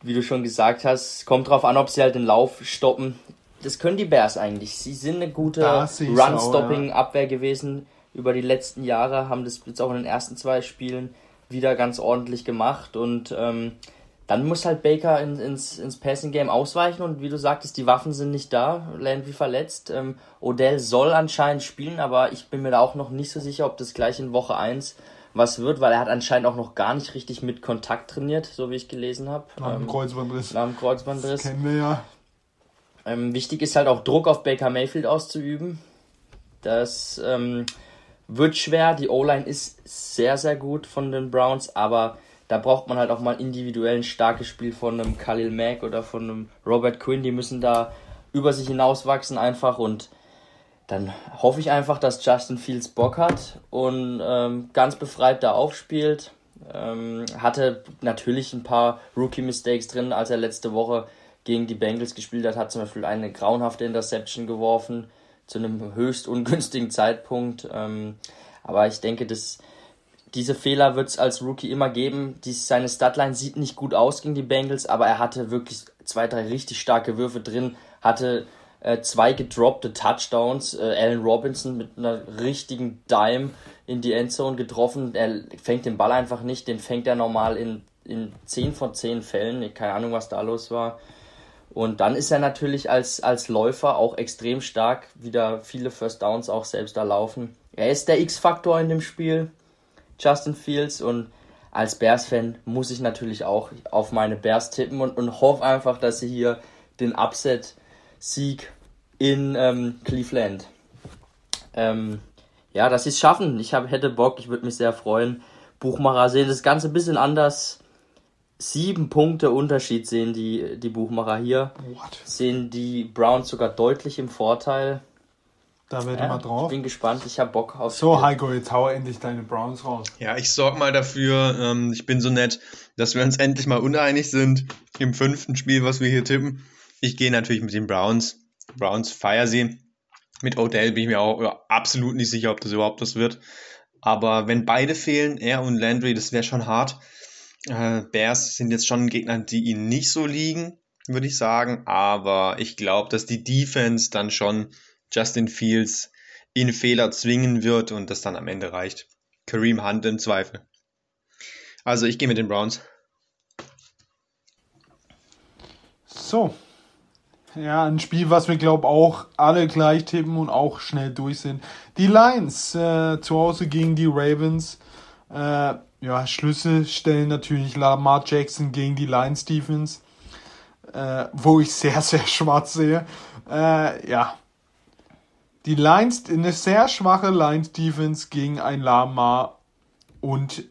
wie du schon gesagt hast, kommt drauf an, ob sie halt den Lauf stoppen. Das können die Bears eigentlich. Sie sind eine gute Run-Stopping-Abwehr gewesen über die letzten Jahre, haben das jetzt auch in den ersten zwei Spielen wieder ganz ordentlich gemacht und ähm, dann muss halt Baker in, ins, ins Passing Game ausweichen und wie du sagtest, die Waffen sind nicht da, Landry verletzt. Ähm, Odell soll anscheinend spielen, aber ich bin mir da auch noch nicht so sicher, ob das gleich in Woche 1 was wird, weil er hat anscheinend auch noch gar nicht richtig mit Kontakt trainiert, so wie ich gelesen habe. Nach dem ähm, Kreuzbandriss. Nach dem Kreuzbandriss. Das kennen wir ja. Ähm, wichtig ist halt auch Druck auf Baker Mayfield auszuüben. Das ähm, wird schwer. Die O-Line ist sehr, sehr gut von den Browns, aber da braucht man halt auch mal individuell ein starkes Spiel von einem Khalil Mack oder von einem Robert Quinn. Die müssen da über sich hinauswachsen einfach und dann hoffe ich einfach, dass Justin Fields Bock hat und ähm, ganz befreit da aufspielt. Ähm, hatte natürlich ein paar Rookie-Mistakes drin, als er letzte Woche gegen die Bengals gespielt hat, hat zum Beispiel eine grauenhafte Interception geworfen zu einem höchst ungünstigen Zeitpunkt. Ähm, aber ich denke, dass diese Fehler wird es als Rookie immer geben. Die, seine Statline sieht nicht gut aus gegen die Bengals, aber er hatte wirklich zwei, drei richtig starke Würfe drin, hatte äh, zwei gedroppte Touchdowns. Äh, Allen Robinson mit einer richtigen Dime in die Endzone getroffen. Er fängt den Ball einfach nicht, den fängt er normal in, in 10 von 10 Fällen. Keine Ahnung, was da los war. Und dann ist er natürlich als, als Läufer auch extrem stark, wieder viele First Downs auch selbst erlaufen. Er ist der X-Faktor in dem Spiel, Justin Fields. Und als Bears-Fan muss ich natürlich auch auf meine Bears tippen und, und hoffe einfach, dass sie hier den Upset-Sieg in ähm, Cleveland ähm, ja, dass sie es schaffen. Ich hab, hätte Bock, ich würde mich sehr freuen. Buchmacher sehen das Ganze ein bisschen anders. Sieben Punkte Unterschied sehen die, die Buchmacher hier. What? Sehen die Browns sogar deutlich im Vorteil. Da werde ja, mal drauf. Ich bin gespannt, ich habe Bock auf. So, Heiko, jetzt hau endlich deine Browns raus. Ja, ich sorge mal dafür, ähm, ich bin so nett, dass wir uns endlich mal uneinig sind im fünften Spiel, was wir hier tippen. Ich gehe natürlich mit den Browns. Browns feier sie. Mit Odell bin ich mir auch ja, absolut nicht sicher, ob das überhaupt das wird. Aber wenn beide fehlen, er und Landry, das wäre schon hart. Äh, Bears sind jetzt schon Gegner, die ihnen nicht so liegen, würde ich sagen. Aber ich glaube, dass die Defense dann schon Justin Fields in Fehler zwingen wird und das dann am Ende reicht. Kareem Hunt im Zweifel. Also ich gehe mit den Browns. So, ja, ein Spiel, was wir, glaube auch alle gleich tippen und auch schnell durch sind. Die Lions äh, zu Hause gegen die Ravens. Äh, ja, Schlüssel stellen natürlich Lamar Jackson gegen die Lions Defense, äh, wo ich sehr, sehr schwarz sehe. Äh, ja, die Lions, eine sehr schwache Lions Defense gegen ein Lamar und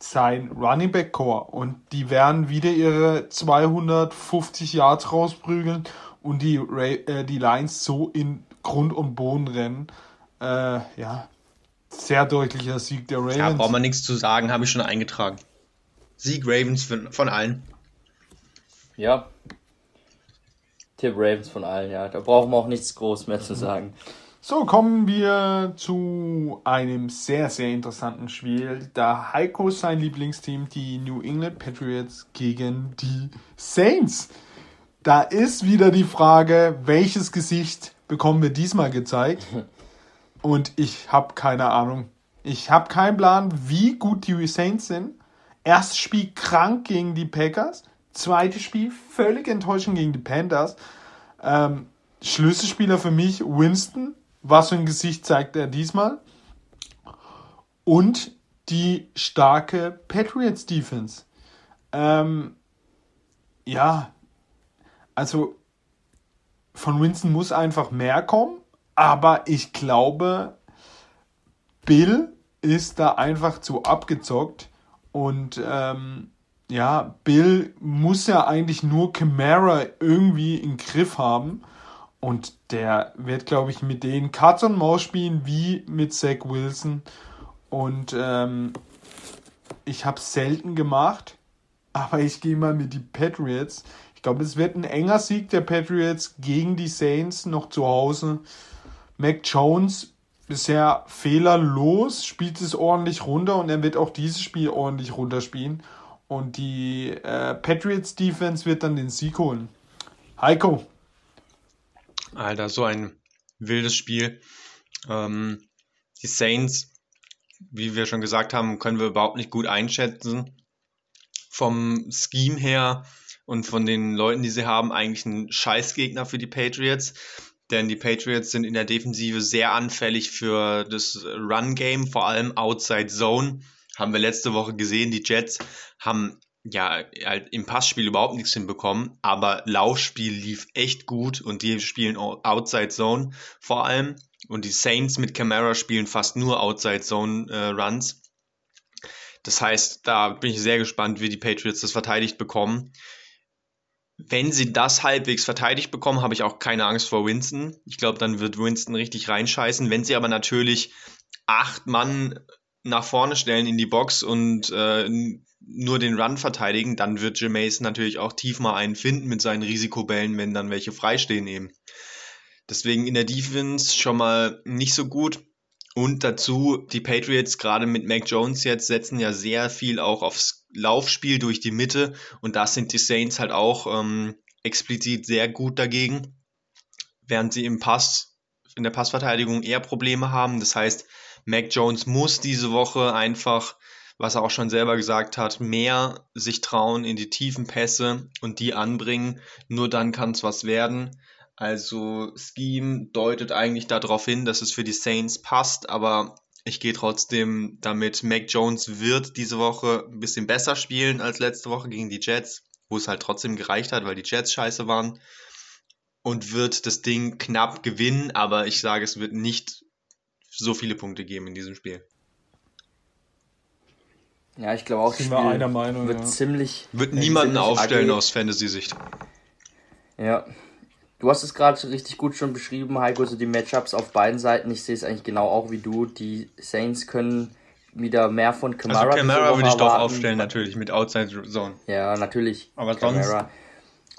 sein Running Back Core und die werden wieder ihre 250 Yards rausprügeln und die, äh, die Lions so in Grund und Boden rennen. Äh, ja, sehr deutlicher Sieg der Ravens. Ja, braucht man nichts zu sagen, habe ich schon eingetragen. Sieg Ravens von, von allen. Ja. Tipp Ravens von allen, ja. Da brauchen wir auch nichts groß mehr zu sagen. So, kommen wir zu einem sehr, sehr interessanten Spiel. Da Heiko sein Lieblingsteam, die New England Patriots gegen die Saints. Da ist wieder die Frage, welches Gesicht bekommen wir diesmal gezeigt? Und ich habe keine Ahnung. Ich habe keinen Plan, wie gut die Saints sind. Erstes Spiel krank gegen die Packers. Zweites Spiel völlig enttäuschend gegen die Panthers. Ähm, Schlüsselspieler für mich Winston. Was für ein Gesicht zeigt er diesmal? Und die starke Patriots Defense. Ähm, ja, also von Winston muss einfach mehr kommen, aber ich glaube, Bill ist da einfach zu abgezockt und ähm, ja, Bill muss ja eigentlich nur Camara irgendwie im Griff haben und der wird, glaube ich, mit denen Katz und Maus spielen wie mit Zach Wilson und ähm, ich habe es selten gemacht, aber ich gehe mal mit die Patriots. Ich glaube, es wird ein enger Sieg der Patriots gegen die Saints noch zu Hause. Mac Jones bisher fehlerlos, spielt es ordentlich runter und er wird auch dieses Spiel ordentlich runterspielen. Und die äh, Patriots Defense wird dann den Sieg holen. Heiko. Alter, so ein wildes Spiel. Ähm, die Saints, wie wir schon gesagt haben, können wir überhaupt nicht gut einschätzen. Vom Scheme her und von den Leuten, die sie haben, eigentlich ein Scheißgegner für die Patriots. Denn die Patriots sind in der Defensive sehr anfällig für das Run-Game, vor allem Outside Zone. Haben wir letzte Woche gesehen, die Jets haben ja halt im Passspiel überhaupt nichts hinbekommen, aber Laufspiel lief echt gut und die spielen Outside Zone vor allem. Und die Saints mit Camara spielen fast nur Outside Zone äh, Runs. Das heißt, da bin ich sehr gespannt, wie die Patriots das verteidigt bekommen wenn sie das halbwegs verteidigt bekommen, habe ich auch keine Angst vor Winston. Ich glaube, dann wird Winston richtig reinscheißen. Wenn sie aber natürlich acht Mann nach vorne stellen in die Box und äh, nur den Run verteidigen, dann wird Jameis natürlich auch tief mal einen finden mit seinen Risikobällen, wenn dann welche freistehen eben. Deswegen in der Defense schon mal nicht so gut. Und dazu, die Patriots gerade mit Mac Jones jetzt setzen ja sehr viel auch aufs Laufspiel durch die Mitte und da sind die Saints halt auch ähm, explizit sehr gut dagegen, während sie im Pass, in der Passverteidigung eher Probleme haben. Das heißt, Mac Jones muss diese Woche einfach, was er auch schon selber gesagt hat, mehr sich trauen in die tiefen Pässe und die anbringen. Nur dann kann es was werden. Also Scheme deutet eigentlich darauf hin, dass es für die Saints passt, aber ich gehe trotzdem damit, Mac Jones wird diese Woche ein bisschen besser spielen als letzte Woche gegen die Jets, wo es halt trotzdem gereicht hat, weil die Jets scheiße waren. Und wird das Ding knapp gewinnen, aber ich sage, es wird nicht so viele Punkte geben in diesem Spiel. Ja, ich glaube auch, Sind wir einer Meinung, wird ja. ziemlich. Wird niemanden ziemlich aufstellen ugly. aus Fantasy-Sicht. Ja. Du hast es gerade richtig gut schon beschrieben, Heiko, so die Matchups auf beiden Seiten. Ich sehe es eigentlich genau auch wie du. Die Saints können wieder mehr von Kamara. Also Camara würde ich doch aufstellen, natürlich, mit Outside Zone. Ja, natürlich. Aber sonst- Kamara.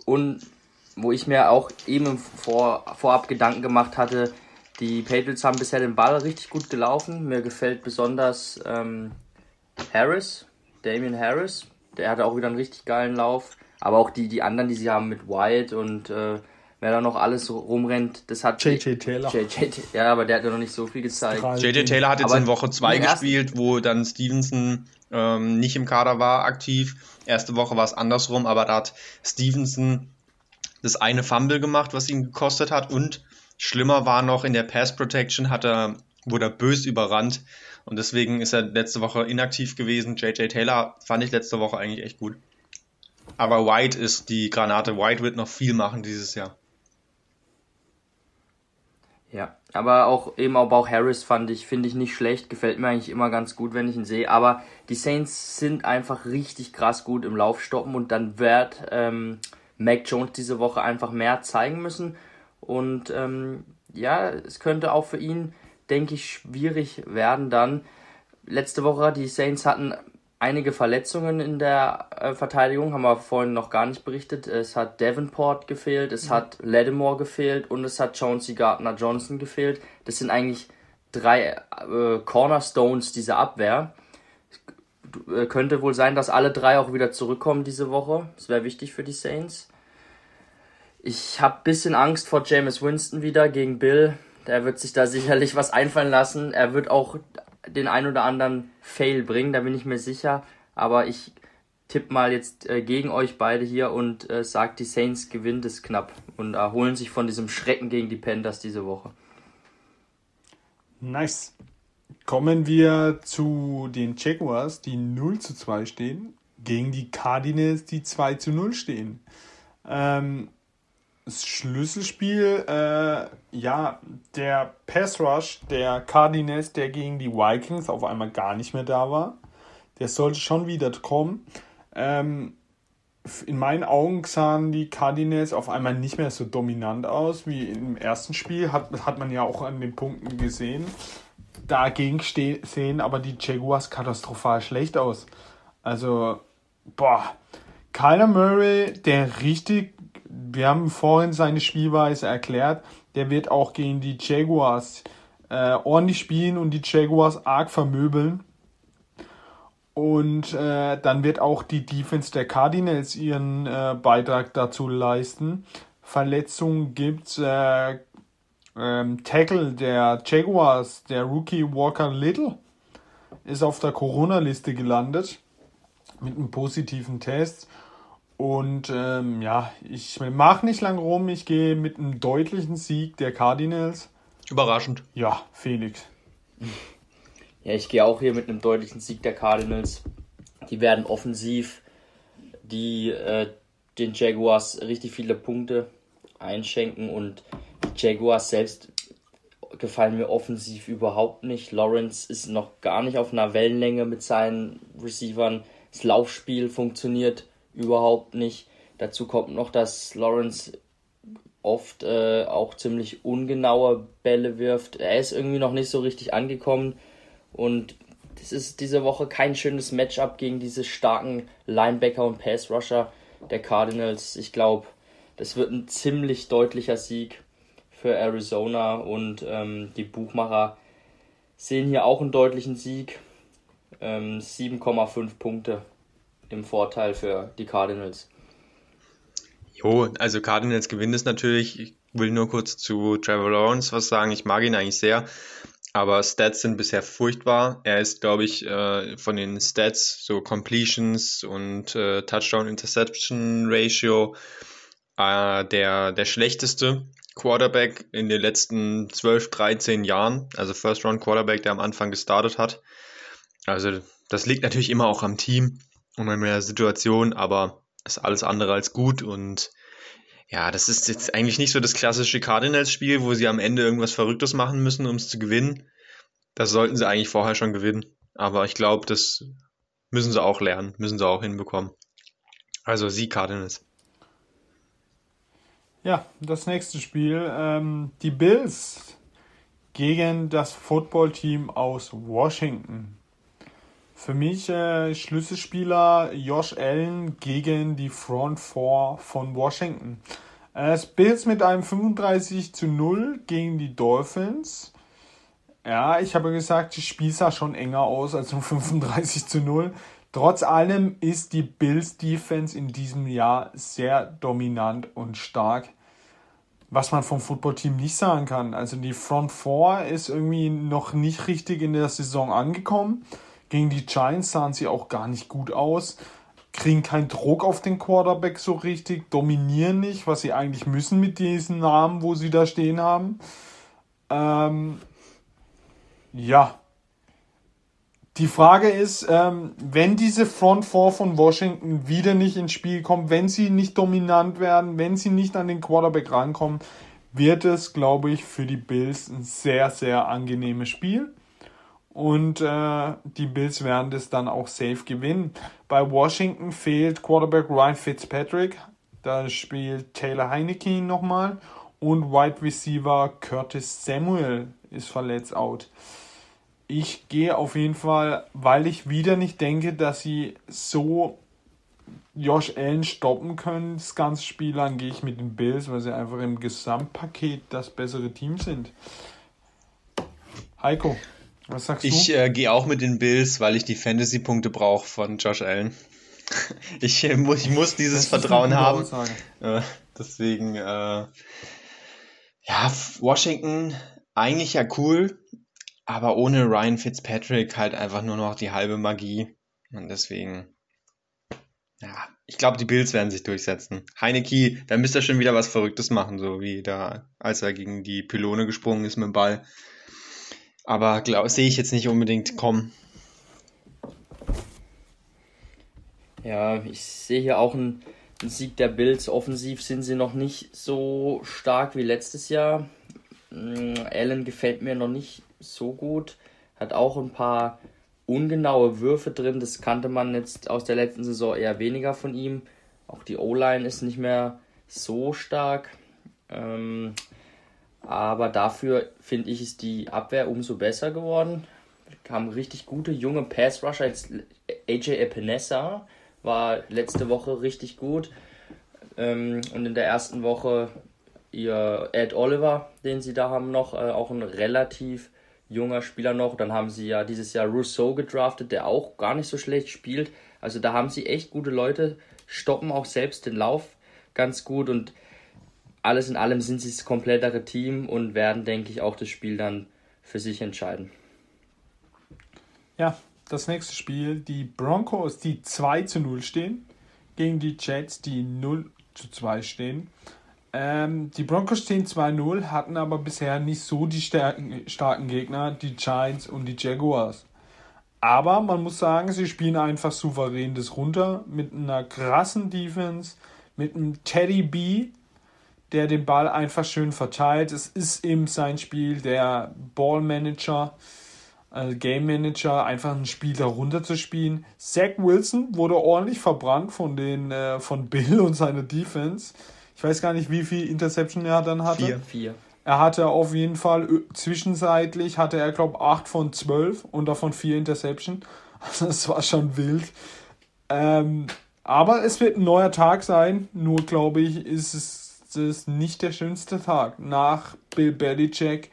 Und wo ich mir auch eben Vor vorab Gedanken gemacht hatte, die Patriots haben bisher den Ball richtig gut gelaufen. Mir gefällt besonders ähm, Harris, Damian Harris. Der hatte auch wieder einen richtig geilen Lauf. Aber auch die, die anderen, die sie haben mit Wyatt und äh, wer da noch alles so rumrennt, das hat. JJ Taylor. JJ, ja, aber der hat ja noch nicht so viel gezeigt. JJ Taylor hat jetzt Aber in Woche 2 in den ersten- gespielt, wo dann Stevenson ähm, nicht im Kader war, aktiv. Erste Woche war es andersrum, aber da hat Stevenson das eine Fumble gemacht, was ihn gekostet hat. Und schlimmer war noch, in der Pass Protection hat er, wurde er bös überrannt. Und deswegen ist er letzte Woche inaktiv gewesen. JJ Taylor fand ich letzte Woche eigentlich echt gut. Aber White ist die Granate. White wird noch viel machen dieses Jahr. Ja, aber auch eben auch Bauch Harris fand ich, finde ich nicht schlecht, gefällt mir eigentlich immer ganz gut, wenn ich ihn sehe. Aber die Saints sind einfach richtig krass gut im Laufstoppen und dann wird ähm, Mac Jones diese Woche einfach mehr zeigen müssen. Und ähm, ja, es könnte auch für ihn, denke ich, schwierig werden dann. Letzte Woche, die Saints hatten einige Verletzungen in der äh, Verteidigung, haben wir vorhin noch gar nicht berichtet. Es hat Davenport gefehlt, es hat Lattimore gefehlt und es hat Chauncey Gardner Johnson gefehlt. Das sind eigentlich drei äh, Cornerstones dieser Abwehr. Äh, könnte wohl sein, dass alle drei auch wieder zurückkommen diese Woche. Das wäre wichtig für die Saints. Ich habe ein bisschen Angst vor Jameis Winston wieder gegen Bill. Der wird sich da sicherlich was einfallen lassen. Er wird auch den ein oder anderen Fail bringen, da bin ich mir sicher. Aber ich tippe mal jetzt äh, gegen euch beide hier und äh, sage, die Saints gewinnen es knapp und erholen sich von diesem Schrecken gegen die Panthers diese Woche. Nice. Kommen wir zu den Jaguars, die 0 zu 2 stehen, gegen die Cardinals, die 2 zu 0 stehen. Ähm, das Schlüsselspiel, äh, ja, der Pass Rush der Cardinals, der gegen die Vikings auf einmal gar nicht mehr da war, der sollte schon wieder kommen. Ähm, in meinen Augen sahen die Cardinals auf einmal nicht mehr so dominant aus wie im ersten Spiel. Hat, hat man ja auch an den Punkten gesehen. Dagegen ste sehen aber die Jaguars katastrophal schlecht aus. Also, boah, Kyler Murray, der richtig, wir haben vorhin seine Spielweise erklärt, der wird auch gegen die Jaguars äh, ordentlich spielen und die Jaguars arg vermöbeln. Und äh, dann wird auch die Defense der Cardinals ihren äh, Beitrag dazu leisten. Verletzungen gibt's. Äh, ähm, Tackle der Jaguars, der Rookie Walker Little, ist auf der Corona-Liste gelandet mit einem positiven Test. Und ähm, ja, ich mache nicht lang rum. Ich gehe mit einem deutlichen Sieg der Cardinals. Überraschend. Ja, Felix. Ja, ich gehe auch hier mit einem deutlichen Sieg der Cardinals. Die werden offensiv die äh, den Jaguars richtig viele Punkte einschenken und die Jaguars selbst gefallen mir offensiv überhaupt nicht. Lawrence ist noch gar nicht auf einer Wellenlänge mit seinen Receivern. Das Laufspiel funktioniert überhaupt nicht. Dazu kommt noch, dass Lawrence oft äh, auch ziemlich ungenaue Bälle wirft. Er ist irgendwie noch nicht so richtig angekommen und das ist diese Woche kein schönes Matchup gegen diese starken Linebacker und Pass Rusher der Cardinals. Ich glaube, das wird ein ziemlich deutlicher Sieg für Arizona und ähm, die Buchmacher sehen hier auch einen deutlichen Sieg. Ähm, 7,5 Punkte im Vorteil für die Cardinals. Jo, also Cardinals gewinnt es natürlich. Ich will nur kurz zu Trevor Lawrence was sagen. Ich mag ihn eigentlich sehr. aber Stats sind bisher furchtbar. Er ist, glaube ich, äh, von den Stats, so Completions und äh, Touchdown-Interception-Ratio, äh, der, der schlechteste Quarterback in den letzten 12, 13 Jahren. Also First-Round-Quarterback, der am Anfang gestartet hat. Also das liegt natürlich immer auch am Team und an der Situation, aber ist alles andere als gut und ja, das ist jetzt eigentlich nicht so das klassische Cardinals-Spiel, wo sie am Ende irgendwas Verrücktes machen müssen, um es zu gewinnen. Das sollten sie eigentlich vorher schon gewinnen. Aber ich glaube, das müssen sie auch lernen, müssen sie auch hinbekommen. Also sie Cardinals. Ja, das nächste Spiel. Ähm, die Bills gegen das Footballteam aus Washington. Für mich äh, Schlüsselspieler Josh Allen gegen die Front Four von Washington. Äh, Bills mit einem 35 zu 0 gegen die Dolphins. Ja, ich habe gesagt, das Spiel sah schon enger aus als um 35 zu 0. Trotz allem ist die Bills Defense in diesem Jahr sehr dominant und stark. Was man vom Footballteam nicht sagen kann. Also die Front Four ist irgendwie noch nicht richtig in der Saison angekommen. Gegen die Giants sahen sie auch gar nicht gut aus. Kriegen keinen Druck auf den Quarterback so richtig, dominieren nicht, was sie eigentlich müssen mit diesen Namen, wo sie da stehen haben. Ähm, ja. Die Frage ist, ähm, wenn diese Front Four von Washington wieder nicht ins Spiel kommt, wenn sie nicht dominant werden, wenn sie nicht an den Quarterback rankommen, wird es, glaube ich, für die Bills ein sehr, sehr angenehmes Spiel. Und äh, die Bills werden das dann auch safe gewinnen. Bei Washington fehlt Quarterback Ryan Fitzpatrick. Da spielt Taylor Heineke nochmal. Und Wide Receiver Curtis Samuel ist verletzt out. Ich gehe auf jeden Fall, weil ich wieder nicht denke, dass sie so Josh Allen stoppen können, das ganze Spiel lang, gehe ich mit den Bills, weil sie einfach im Gesamtpaket das bessere Team sind. Heiko, was sagst ich, du? Ich äh, gehe auch mit den Bills, weil ich die Fantasy-Punkte brauche von Josh Allen. ich, äh, muss, ich muss dieses Vertrauen haben. Äh, deswegen, äh, ja, Washington eigentlich ja cool, aber ohne Ryan Fitzpatrick halt einfach nur noch die halbe Magie. Und deswegen, ja, ich glaube, die Bills werden sich durchsetzen. Heineke, da müsste er schon wieder was Verrücktes machen, so wie da, als er gegen die Pylone gesprungen ist mit dem Ball. Aber sehe ich jetzt nicht unbedingt kommen. Ja, ich sehe hier auch einen, Sieg der Bills. Offensiv sind sie noch nicht so stark wie letztes Jahr. Mm, Allen gefällt mir noch nicht so gut. Hat auch ein paar ungenaue Würfe drin. Das kannte man jetzt aus der letzten Saison eher weniger von ihm. Auch die O-Line ist nicht mehr so stark. Ähm, aber dafür finde ich, ist die Abwehr umso besser geworden. Haben richtig gute junge Pass-Rusher. AJ Epinesa war letzte Woche richtig gut. Ähm, und in der ersten Woche ihr Ed Oliver, den sie da haben noch, äh, auch ein relativ junger Spieler noch. Dann haben sie ja dieses Jahr Rousseau gedraftet, der auch gar nicht so schlecht spielt. Also da haben sie echt gute Leute, stoppen auch selbst den Lauf ganz gut und alles in allem sind sie das komplettere Team und werden, denke ich, auch das Spiel dann für sich entscheiden. Ja, das nächste Spiel, die Broncos, die 2 zu 0 stehen, gegen die Jets, die 0 zu 2 stehen. Ähm, die Broncos stehen 2-0, hatten aber bisher nicht so die starken, starken Gegner, die Giants und die Jaguars. Aber man muss sagen, sie spielen einfach souverän das runter mit einer krassen Defense, mit einem Teddy B, der den Ball einfach schön verteilt. Es ist eben sein Spiel, der Ballmanager, äh, Game Manager, einfach ein Spiel darunter zu spielen. Zach Wilson wurde ordentlich verbrannt von den äh, von Bill und seiner Defense. Ich weiß gar nicht, wie viel Interception er dann hatte. Vier. Vier. Er hatte auf jeden Fall zwischenzeitlich, hatte er glaube 8 von 12 und davon 4 Interception. Also das war schon wild. Ähm, aber es wird ein neuer Tag sein. Nur glaube ich, ist es es nicht der schönste Tag, nach Bill Belichick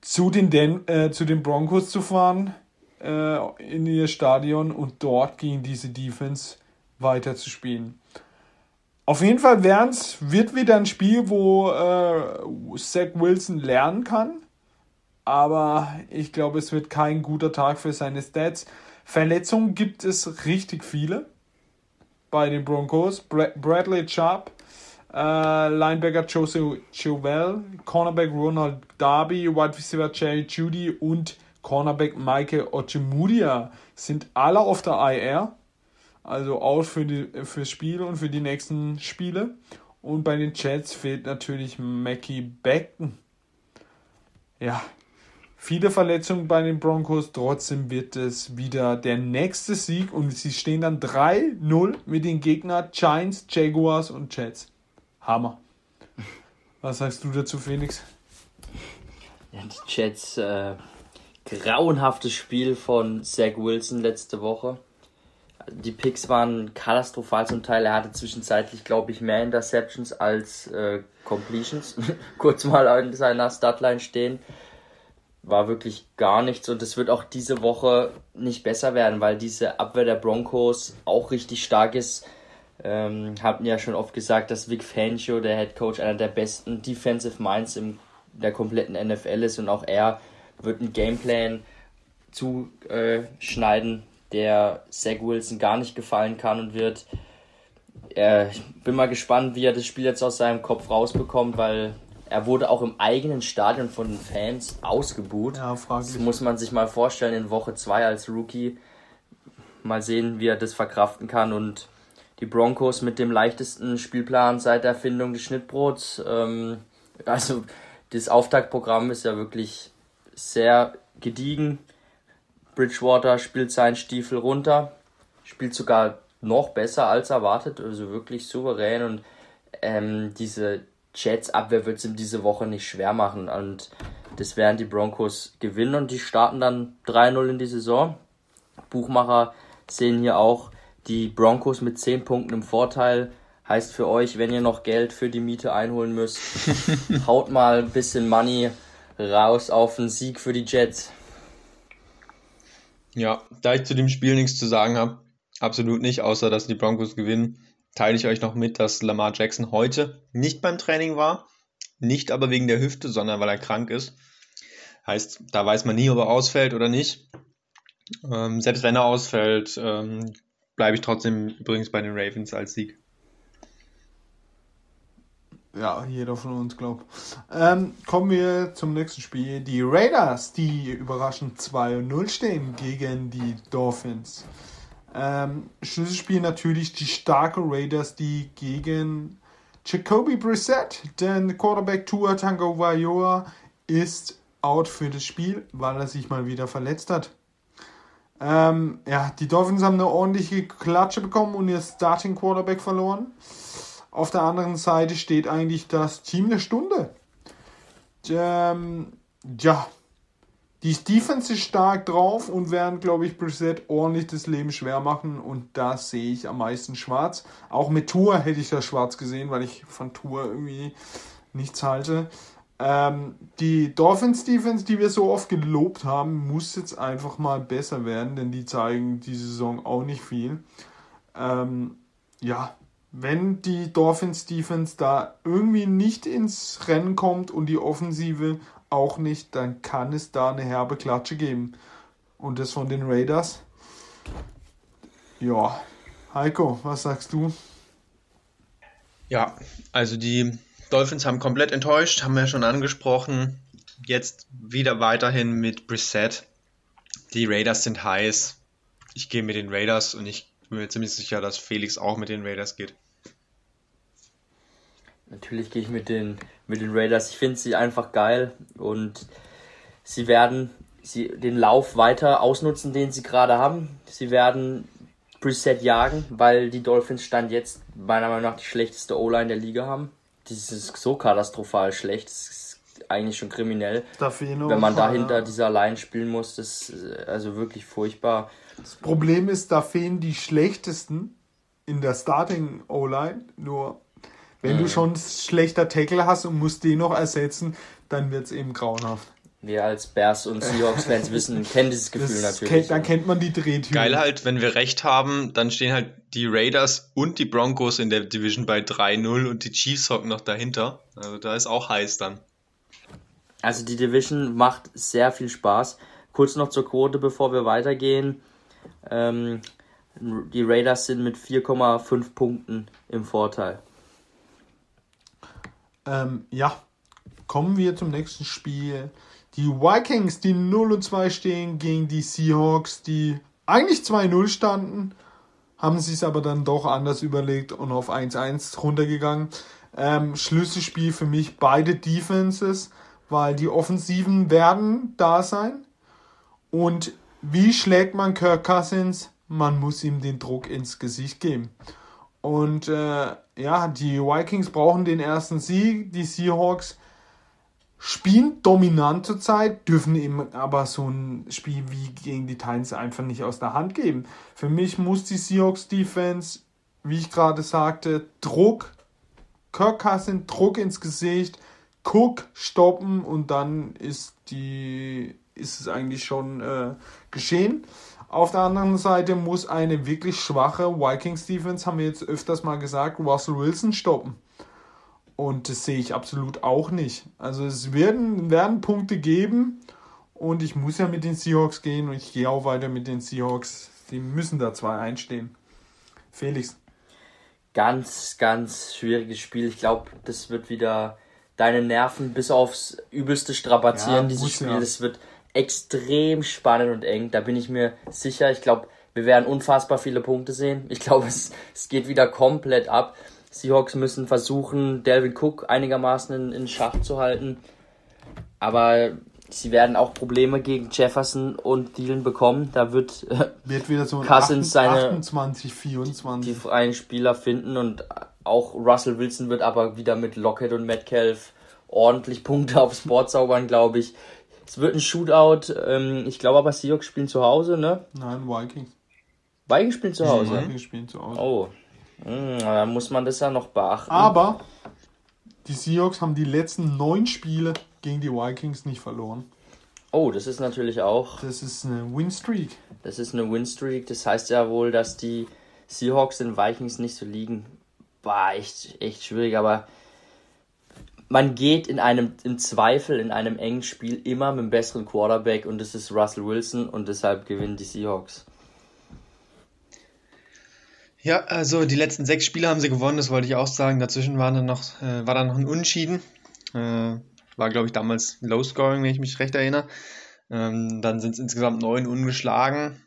zu den, Den äh, zu den Broncos zu fahren äh, in ihr Stadion und dort gegen diese Defense weiter zu spielen. Auf jeden Fall werden's, wird wieder ein Spiel, wo äh, Zach Wilson lernen kann. aber ich glaube, es wird kein guter Tag für seine Stats. Verletzungen gibt es richtig viele bei den Broncos. Bradley Chubb, äh, Linebacker Jose Chauvel, Cornerback Ronald Darby, Wide Receiver Jerry Judy und Cornerback Michael Ochemudia sind alle auf der IR. Also out für fürs Spiel und für die nächsten Spiele. Und bei den Jets fehlt natürlich Mackie Becken. Ja, viele Verletzungen bei den Broncos. Trotzdem wird es wieder der nächste Sieg und sie stehen dann 3-0 mit den Gegnern Giants, Jaguars und Jets. Hammer. Was sagst du dazu, Felix? Ja, die Jets, äh, grauenhaftes Spiel von Zach Wilson letzte Woche. Die Picks waren katastrophal zum Teil. Er hatte zwischenzeitlich, glaube ich, mehr Interceptions als äh, Completions. Kurz mal in seiner Statline stehen. War wirklich gar nichts und es wird auch diese Woche nicht besser werden, weil diese Abwehr der Broncos auch richtig stark ist. Ähm, hatten ja schon oft gesagt, dass Vic Fangio, der Head Coach, einer der besten Defensive Minds in der kompletten NFL ist und auch er wird einen Gameplan zuschneiden, der Zach Wilson gar nicht gefallen kann und wird. Äh, ich bin mal gespannt, wie er das Spiel jetzt aus seinem Kopf rausbekommt, weil er wurde auch im eigenen Stadion von den Fans ausgebuht. Ja. Das muss man sich mal vorstellen in Woche 2 als Rookie. Mal sehen, wie er das verkraften kann und die Broncos mit dem leichtesten Spielplan seit der Erfindung des Schnittbrots. Ähm, also das Auftaktprogramm ist ja wirklich sehr gediegen. Bridgewater spielt seinen Stiefel runter, spielt sogar noch besser als erwartet, also wirklich souverän und ähm, diese Jets Abwehr wird es ihm diese Woche nicht schwer machen und das werden die Broncos gewinnen und die starten dann 3-0 in die Saison. Buchmacher sehen hier auch die Broncos mit 10 Punkten im Vorteil. Heißt für euch, wenn ihr noch Geld für die Miete einholen müsst, haut mal ein bisschen Money raus auf einen Sieg für die Jets. Ja, da ich zu dem Spiel nichts zu sagen habe, absolut nicht, außer dass die Broncos gewinnen, teile ich euch noch mit, dass Lamar Jackson heute nicht beim Training war. Nicht aber wegen der Hüfte, sondern weil er krank ist. Heißt, da weiß man nie, ob er ausfällt oder nicht. Ähm, selbst wenn er ausfällt, ähm, bleibe ich trotzdem übrigens bei den Ravens als Sieg. Ja, jeder von uns glaubt. Ähm, kommen wir zum nächsten Spiel. Die Raiders, die überraschend 2-0 stehen gegen die Dolphins. Ähm, Schlüsselspiel natürlich die starke Raiders, die gegen Jacoby Brissett, denn Quarterback Tua Tango Vajoa ist out für das Spiel, weil er sich mal wieder verletzt hat. Ähm, ja, die Dolphins haben eine ordentliche Klatsche bekommen und ihr Starting Quarterback verloren. Auf der anderen Seite steht eigentlich das Team der Stunde. Ähm, ja, die Defense ist stark drauf und werden, glaube ich, Brissett ordentlich das Leben schwer machen und da sehe ich am meisten schwarz. Auch mit Tour hätte ich das schwarz gesehen, weil ich von Tour irgendwie nichts halte. Ähm, die Dolphins Defense, die wir so oft gelobt haben, muss jetzt einfach mal besser werden, denn die zeigen die Saison auch nicht viel. Ähm, ja, wenn die Dolphins Defense da irgendwie nicht ins Rennen kommt und die Offensive auch nicht, dann kann es da eine herbe Klatsche geben. Und das von den Raiders. Ja, Heiko, was sagst du? Ja, also die Dolphins haben komplett enttäuscht, haben wir schon angesprochen. Jetzt wieder weiterhin mit Brissett. Die Raiders sind heiß. Ich gehe mit den Raiders und ich bin mir ziemlich sicher, dass Felix auch mit den Raiders geht. Natürlich gehe ich mit den, mit den Raiders. Ich finde sie einfach geil und sie werden sie den Lauf weiter ausnutzen, den sie gerade haben. Sie werden Preset jagen, weil die Dolphins stand jetzt meiner Meinung nach die schlechteste O-Line der Liga haben. Das ist so katastrophal schlecht. Das ist eigentlich schon kriminell. Wenn man dahinter ja. dieser Line spielen muss, das ist also wirklich furchtbar. Das Problem ist, da fehlen die schlechtesten in der Starting O-Line. Nur wenn mhm. du schon schlechter Tackle hast und musst den noch ersetzen, dann wird es eben grauenhaft. Wir als Bears und Seahawks-Fans wissen, kennen dieses Gefühl das natürlich. Kennt, dann kennt man die Drehtür. Geil halt, wenn wir recht haben, dann stehen halt die Raiders und die Broncos in der Division bei 3-0 und die Chiefs hocken noch dahinter. Also da ist auch heiß dann. Also die Division macht sehr viel Spaß. Kurz noch zur Quote, bevor wir weitergehen. Ähm, die Raiders sind mit 4,5 Punkten im Vorteil. Ähm, ja, kommen wir zum nächsten Spiel. Die Vikings, die 0 und 2 stehen gegen die Seahawks, die eigentlich 2-0 standen, haben sie es aber dann doch anders überlegt und auf 1-1 runtergegangen. Ähm, Schlüsselspiel für mich beide Defenses, weil die Offensiven werden da sein. Und wie schlägt man Kirk Cousins? Man muss ihm den Druck ins Gesicht geben. Und äh, ja, die Vikings brauchen den ersten Sieg. Die Seahawks spielen dominant zurzeit, dürfen ihm aber so ein Spiel wie gegen die Titans einfach nicht aus der Hand geben. Für mich muss die Seahawks Defense, wie ich gerade sagte, Druck, Kirk Cousins, Druck ins Gesicht, Cook stoppen und dann ist die ist es eigentlich schon äh, geschehen. Auf der anderen Seite muss eine wirklich schwache Vikings Defense, haben wir jetzt öfters mal gesagt, Russell Wilson stoppen. Und das sehe ich absolut auch nicht. Also es werden, werden Punkte geben und ich muss ja mit den Seahawks gehen und ich gehe auch weiter mit den Seahawks. Die müssen da zwei einstehen. Felix. Ganz, ganz schwieriges Spiel. Ich glaube, das wird wieder deine Nerven bis aufs Übelste strapazieren, ja, dieses Spiel. Es wird extrem spannend und eng. Da bin ich mir sicher. Ich glaube, wir werden unfassbar viele Punkte sehen. Ich glaube, es, es geht wieder komplett ab. Seahawks müssen versuchen, Delvin Cook einigermaßen in, in Schach zu halten. Aber sie werden auch Probleme gegen Jefferson und Thielen bekommen. Da wird, wird wieder so Cousins seine 28, 24. die freien Spieler finden und auch Russell Wilson wird aber wieder mit Lockett und Metcalf ordentlich Punkte aufs Board zaubern, glaube ich. Es wird ein Shootout. Ähm, ich glaube aber Seahawks spielen zu Hause, ne? Nein, Vikings. Vikings spielen zu Hause. Vikings spielen zu Hause. Oh, da muss man das ja noch beachten. Aber die Seahawks haben die letzten neun Spiele gegen die Vikings nicht verloren. Oh, das ist natürlich auch. Das ist eine Winstreak. Das ist eine Winstreak. Das heißt ja wohl, dass die Seahawks den Vikings nicht so liegen. War echt, echt schwierig, aber man geht in einem, im Zweifel in einem engen Spiel immer mit einem besseren Quarterback und das ist Russell Wilson und deshalb gewinnen die Seahawks. Ja, also die letzten sechs Spiele haben sie gewonnen, das wollte ich auch sagen. Dazwischen war dann noch, äh, war dann noch ein Unentschieden. Äh, war, glaube ich, damals Low Scoring, wenn ich mich recht erinnere. Ähm, dann sind es insgesamt neun ungeschlagen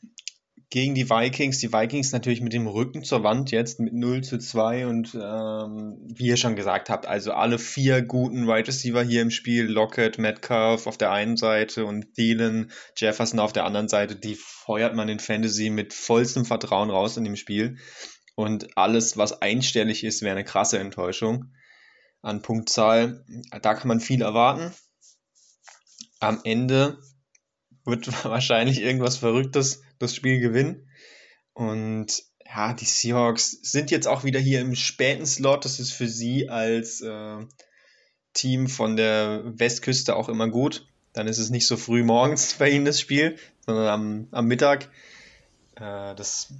gegen die Vikings. Die Vikings natürlich mit dem Rücken zur Wand jetzt mit 0 zu 2 und ähm, wie ihr schon gesagt habt, also alle vier guten Wide Receiver hier im Spiel, Lockett, Metcalf auf der einen Seite und Thielen, Jefferson auf der anderen Seite, die feuert man in Fantasy mit vollstem Vertrauen raus in dem Spiel. Und alles, was einstellig ist, wäre eine krasse Enttäuschung an Punktzahl. Da kann man viel erwarten. Am Ende wird wahrscheinlich irgendwas Verrücktes das Spiel gewinnen. Und ja, die Seahawks sind jetzt auch wieder hier im späten Slot. Das ist für sie als äh, Team von der Westküste auch immer gut. Dann ist es nicht so früh morgens bei ihnen das Spiel, sondern am, am Mittag. Äh, das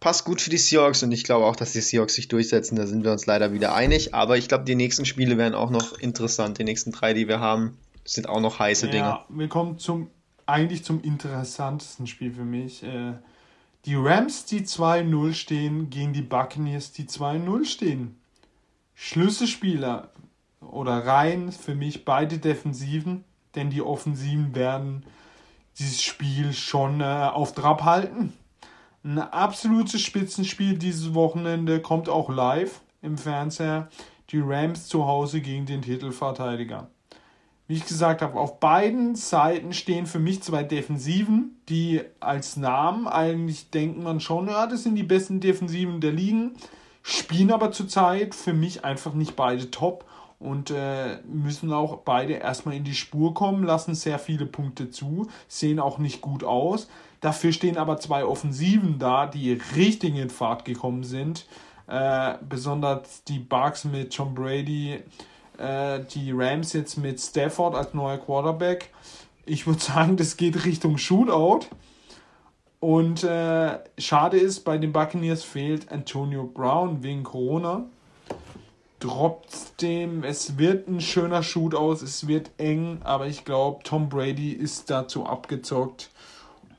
passt gut für die Seahawks und ich glaube auch, dass die Seahawks sich durchsetzen. Da sind wir uns leider wieder einig. Aber ich glaube, die nächsten Spiele werden auch noch interessant. Die nächsten drei, die wir haben, sind auch noch heiße ja, Dinge. Wir kommen zum eigentlich zum interessantesten Spiel für mich. Äh, die Rams, die 2-0 stehen, gegen die Buccaneers, die 2-0 stehen. Schlüsselspieler oder Reihen für mich beide Defensiven, denn die Offensiven werden dieses Spiel schon äh, auf Trab halten. Ein absolutes Spitzenspiel dieses Wochenende kommt auch live im Fernseher. Die Rams zu Hause gegen den Titelverteidiger. Wie ich gesagt habe, auf beiden Seiten stehen für mich zwei Defensiven, die als Namen eigentlich denkt man schon, ja, das sind die besten Defensiven der Ligen, spielen aber zurzeit für mich einfach nicht beide top und äh, müssen auch beide erstmal in die Spur kommen, lassen sehr viele Punkte zu, sehen auch nicht gut aus. Dafür stehen aber zwei Offensiven da, die richtig in Fahrt gekommen sind. Äh, besonders die Bugs mit Tom Brady, äh, die Rams jetzt mit Stafford als neuer Quarterback. Ich würde sagen, das geht Richtung Shootout. Und äh, schade ist, bei den Buccaneers fehlt Antonio Brown wegen Corona. Trotzdem, es wird ein schöner Shoot aus, es wird eng, aber ich glaube, Tom Brady ist dazu abgezockt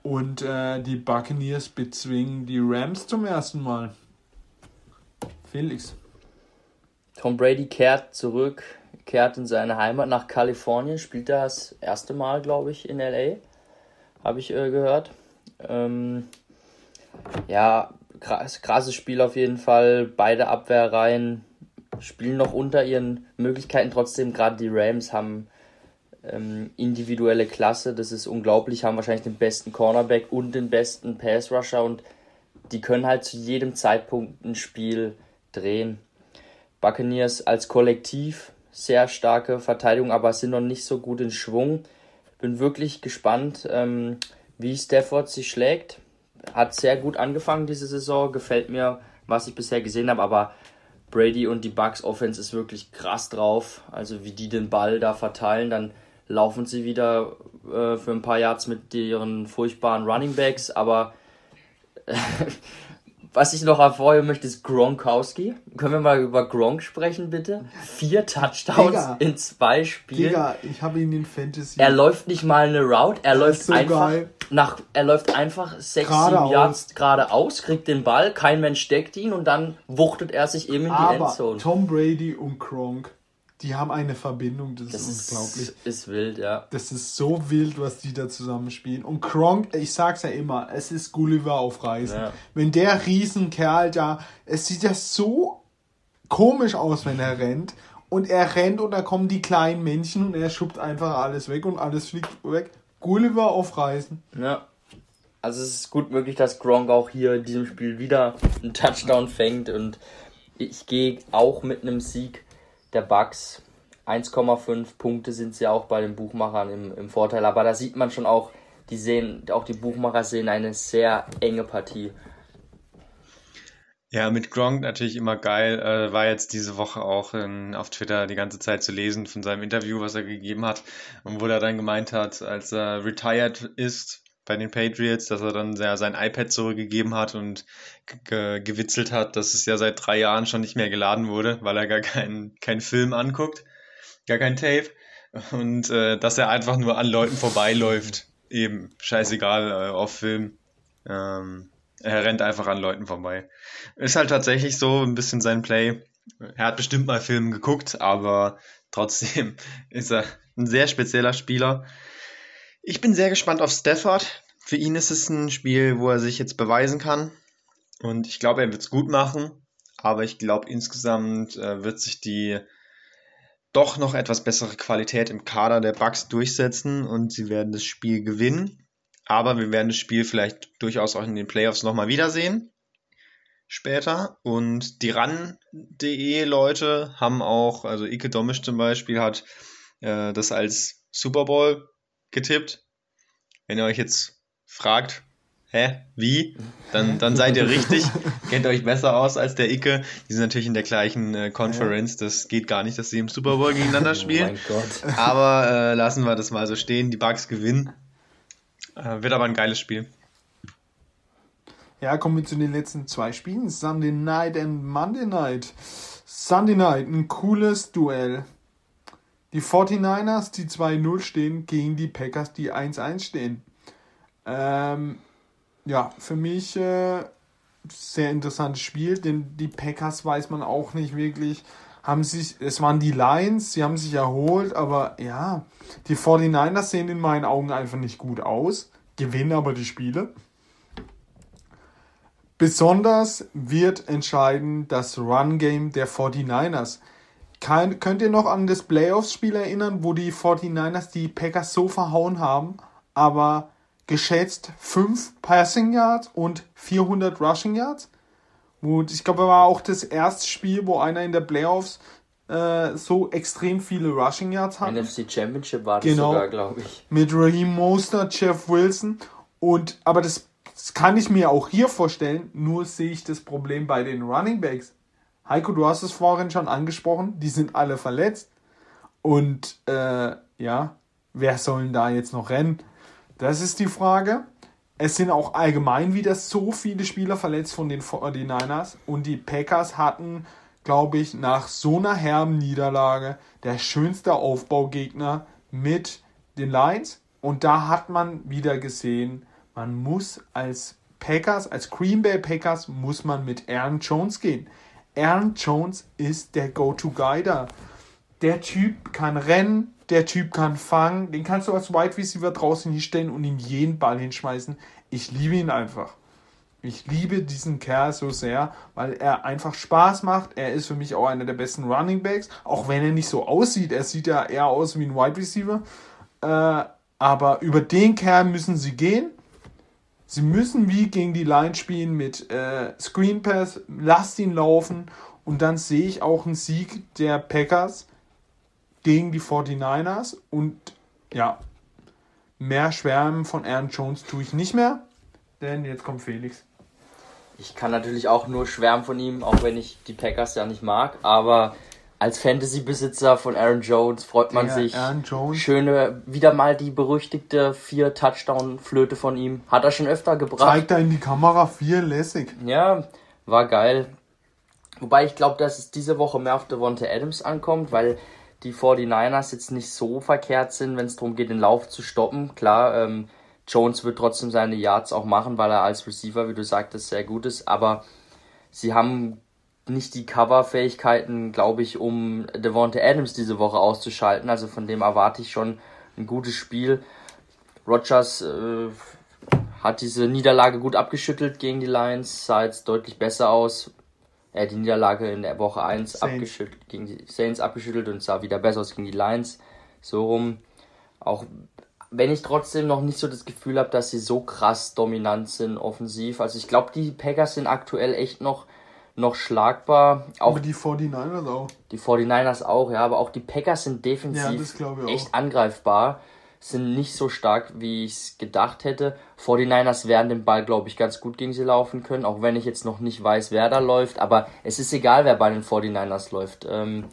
und äh, die Buccaneers bezwingen die Rams zum ersten Mal. Felix. Tom Brady kehrt zurück, kehrt in seine Heimat nach Kalifornien, spielt das erste Mal, glaube ich, in LA. Habe ich äh, gehört. Ähm, ja, krass, krasses Spiel auf jeden Fall. Beide Abwehrreihen spielen noch unter ihren Möglichkeiten. Trotzdem, gerade die Rams haben ähm, individuelle Klasse. Das ist unglaublich. Haben wahrscheinlich den besten Cornerback und den besten Pass Rusher und die können halt zu jedem Zeitpunkt ein Spiel drehen. Buccaneers als Kollektiv sehr starke Verteidigung, aber sind noch nicht so gut in Schwung. Bin wirklich gespannt, ähm, wie Stafford sich schlägt. Hat sehr gut angefangen diese Saison, gefällt mir, was ich bisher gesehen habe, aber Brady und die Bucks Offense ist wirklich krass drauf. Also wie die den Ball da verteilen, dann laufen sie wieder äh, für ein paar Yards mit ihren furchtbaren Running Backs, aber Was ich noch hervorheben möchte, ist Gronkowski. Können wir mal über Gronk sprechen, bitte? Vier Touchdowns Digga. in zwei Spielen. Digga, ich habe ihn in Fantasy. Er läuft nicht mal eine Route, er läuft so einfach geil. nach, er läuft einfach sechs, sieben Yards geradeaus, kriegt den Ball, kein Mensch steckt ihn und dann wuchtet er sich eben in die Aber Endzone. Tom Brady und Gronk die haben eine Verbindung, das, das ist unglaublich. Ist, ist wild, ja. Das ist so wild, was die da zusammen spielen. Und Kronk, ich sag's ja immer, es ist Gulliver auf Reisen. Ja. Wenn der Riesenkerl da, es sieht ja so komisch aus, wenn er rennt. Und er rennt und da kommen die kleinen Männchen und er schubbt einfach alles weg und alles fliegt weg. Gulliver auf Reisen. Ja. Also es ist gut möglich, dass Gronk auch hier in diesem Spiel wieder einen Touchdown fängt und ich gehe auch mit einem Sieg der Bucks. 1,5 Punkte sind sie auch bei den Buchmachern im, im Vorteil. Aber da sieht man schon auch, die sehen, auch die Buchmacher sehen eine sehr enge Partie. Ja, mit Gronk natürlich immer geil. Äh, war jetzt diese Woche auch in, auf Twitter die ganze Zeit zu lesen von seinem Interview, was er gegeben hat. Und wo er dann gemeint hat, als er retired ist bei den Patriots, dass er dann ja, sein iPad zurückgegeben hat und ge gewitzelt hat, dass es ja seit drei Jahren schon nicht mehr geladen wurde, weil er gar keinen kein Film anguckt, gar kein Tape. Und äh, dass er einfach nur an Leuten vorbeiläuft. Eben, scheißegal, äh, auf Film. Ähm, er rennt einfach an Leuten vorbei. Ist halt tatsächlich so ein bisschen sein Play. Er hat bestimmt mal Filme geguckt, aber trotzdem ist er ein sehr spezieller Spieler. Ich bin sehr gespannt auf Stafford. Für ihn ist es ein Spiel, wo er sich jetzt beweisen kann. Und ich glaube, er wird es gut machen. Aber ich glaube, insgesamt äh, wird sich die doch noch etwas bessere Qualität im Kader der Bucks durchsetzen und sie werden das Spiel gewinnen. Aber wir werden das Spiel vielleicht durchaus auch in den Playoffs nochmal wiedersehen. Später. Und die RAN.de Leute haben auch, also Ike Domisch zum Beispiel hat äh, das als Super Bowl getippt. Wenn ihr euch jetzt fragt, hä, wie, dann, dann seid ihr richtig, kennt euch besser aus als der Icke. Die sind natürlich in der gleichen äh, Conference, das geht gar nicht, dass sie im Super Bowl gegeneinander oh spielen. Oh. Aber äh, lassen wir das mal so stehen, die Bugs gewinnen. Äh, wird aber ein geiles Spiel. Ja, kommen wir zu den letzten zwei Spielen. Sunday Night and Monday Night. Sunday Night, ein cooles Duell. Die 49ers, die 2-0 stehen, gegen die Packers, die 1-1 stehen. Ähm, ja, für mich äh, sehr interessantes Spiel, denn die Packers weiß man auch nicht wirklich. Haben sich, es waren die Lions, sie haben sich erholt, aber ja, die 49ers sehen in meinen Augen einfach nicht gut aus, gewinnen aber die Spiele. Besonders wird entscheiden das Run-Game der 49ers. Kein, könnt ihr noch an das Playoffs-Spiel erinnern, wo die 49ers die Packers so verhauen haben, aber geschätzt 5 Passing Yards und 400 Rushing Yards? Und ich glaube, war auch das erste Spiel, wo einer in der Playoffs äh, so extrem viele Rushing Yards hat. NFC Championship war das genau, sogar, glaube ich. Mit Raheem Mostert, Jeff Wilson. Und, aber das, das kann ich mir auch hier vorstellen, nur sehe ich das Problem bei den Running Backs. Heiko, du hast es vorhin schon angesprochen, die sind alle verletzt. Und äh, ja, wer soll da jetzt noch rennen? Das ist die Frage. Es sind auch allgemein wieder so viele Spieler verletzt von den 49ers und die Packers hatten, glaube ich, nach so einer herben Niederlage der schönste Aufbaugegner mit den Lions. Und da hat man wieder gesehen, man muss als Packers, als Green Bay Packers, muss man mit Aaron Jones gehen. Aaron Jones ist der Go-To-Guy da. Der Typ kann rennen, der Typ kann fangen, den kannst du als Wide Receiver draußen hinstellen und ihm jeden Ball hinschmeißen. Ich liebe ihn einfach. Ich liebe diesen Kerl so sehr, weil er einfach Spaß macht. Er ist für mich auch einer der besten Running Backs, auch wenn er nicht so aussieht. Er sieht ja eher aus wie ein Wide Receiver. Äh, aber über den Kerl müssen sie gehen. Sie müssen wie gegen die Line spielen mit äh, Screen Pass, lasst ihn laufen und dann sehe ich auch einen Sieg der Packers gegen die 49ers und ja, mehr Schwärmen von Aaron Jones tue ich nicht mehr, denn jetzt kommt Felix. Ich kann natürlich auch nur schwärmen von ihm, auch wenn ich die Packers ja nicht mag, aber als Fantasy-Besitzer von Aaron Jones freut man Der sich. Aaron Jones. Schöne, wieder mal die berüchtigte vier Touchdown-Flöte von ihm. Hat er schon öfter gebracht. Zeigt er in die Kamera vier lässig. Ja, war geil. Wobei ich glaube, dass es diese Woche mehr auf Devonta Adams ankommt, weil die 49ers jetzt nicht so verkehrt sind, wenn es darum geht, den Lauf zu stoppen. Klar, ähm, Jones wird trotzdem seine Yards auch machen, weil er als Receiver, wie du sagtest, sehr gut ist. Aber sie haben nicht die Cover-Fähigkeiten, glaube ich, um Devonta Adams diese Woche auszuschalten. Also von dem erwarte ich schon ein gutes Spiel. Rogers äh, hat diese Niederlage gut abgeschüttelt gegen die Lions, sah jetzt deutlich besser aus. Er hat die Niederlage in der Woche 1 abgeschüttelt, gegen die Saints abgeschüttelt und sah wieder besser aus gegen die Lions. So rum. Auch wenn ich trotzdem noch nicht so das Gefühl habe, dass sie so krass dominant sind offensiv. Also ich glaube, die Packers sind aktuell echt noch, noch schlagbar. Auch aber die 49ers auch. Die 49ers auch, ja, aber auch die Packers sind defensiv ja, echt angreifbar. Sind nicht so stark, wie ich es gedacht hätte. 49ers werden den Ball, glaube ich, ganz gut gegen sie laufen können, auch wenn ich jetzt noch nicht weiß, wer da läuft. Aber es ist egal, wer bei den 49ers läuft. Ähm,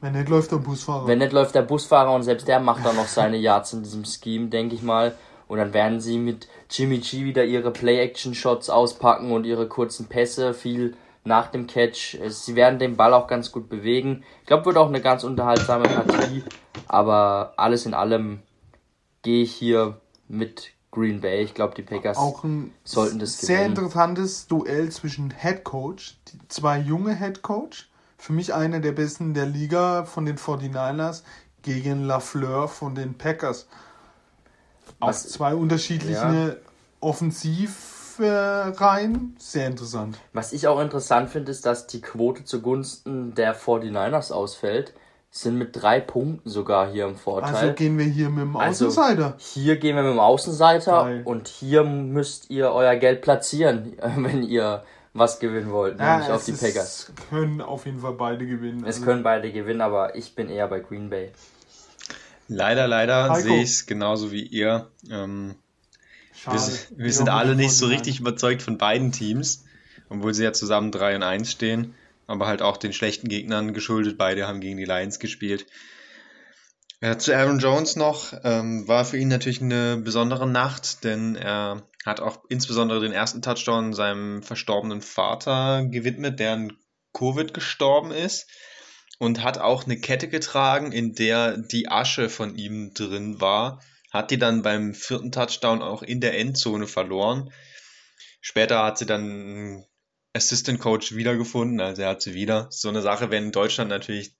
wenn nicht läuft der Busfahrer. Wenn nicht läuft der Busfahrer und selbst der macht dann noch seine Yards in diesem Scheme, denke ich mal. Und dann werden sie mit Jimmy G wieder ihre Play-Action-Shots auspacken und ihre kurzen Pässe, viel nach dem Catch. Sie werden den Ball auch ganz gut bewegen. Ich glaube, wird auch eine ganz unterhaltsame Partie. Aber alles in allem gehe ich hier mit Green Bay. Ich glaube, die Packers auch ein sollten das gewinnen. Sehr interessantes Duell zwischen Head Coach, zwei junge Head Coach für mich einer der besten der Liga von den 49ers gegen Lafleur von den Packers. Aus zwei unterschiedliche ja. Offensivreihen. Sehr interessant. Was ich auch interessant finde, ist, dass die Quote zugunsten der 49ers ausfällt. Sind mit drei Punkten sogar hier im Vorteil. Also gehen wir hier mit dem also Außenseiter. Also hier gehen wir mit dem Außenseiter Geil. und hier müsst ihr euer Geld platzieren, wenn ihr was gewinnen wollt, ja, nämlich auf die Packers. Es können auf jeden Fall beide gewinnen. Es also können beide gewinnen, aber ich bin eher bei Green Bay. Leider, leider sehe ich es genauso wie ihr. Ähm, wir, wir sind alle nicht so richtig überzeugt von beiden Teams, obwohl sie ja zusammen 3 und 1 stehen, aber halt auch den schlechten Gegnern geschuldet. Beide haben gegen die Lions gespielt. Ja, zu Aaron Jones noch, ähm, war für ihn natürlich eine besondere Nacht, denn er hat auch insbesondere den ersten Touchdown seinem verstorbenen Vater gewidmet, der an Covid gestorben ist und hat auch eine Kette getragen, in der die Asche von ihm drin war, hat die dann beim vierten Touchdown auch in der Endzone verloren. Später hat sie dann Assistant Coach wiedergefunden, also er hat sie wieder. So eine Sache wäre in Deutschland natürlich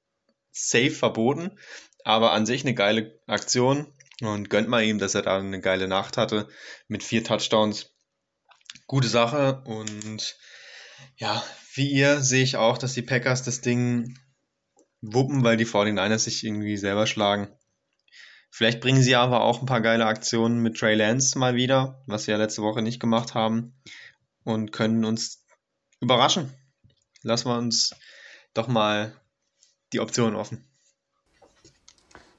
safe verboten, aber an sich eine geile Aktion und gönnt mal ihm, dass er da eine geile Nacht hatte mit vier Touchdowns. Gute Sache und ja, wie ihr sehe ich auch, dass die Packers das Ding wuppen, weil die 49ers sich irgendwie selber schlagen. Vielleicht bringen sie aber auch ein paar geile Aktionen mit Trey Lance mal wieder, was sie ja letzte Woche nicht gemacht haben und können uns überraschen. Lassen wir uns doch mal die Option offen.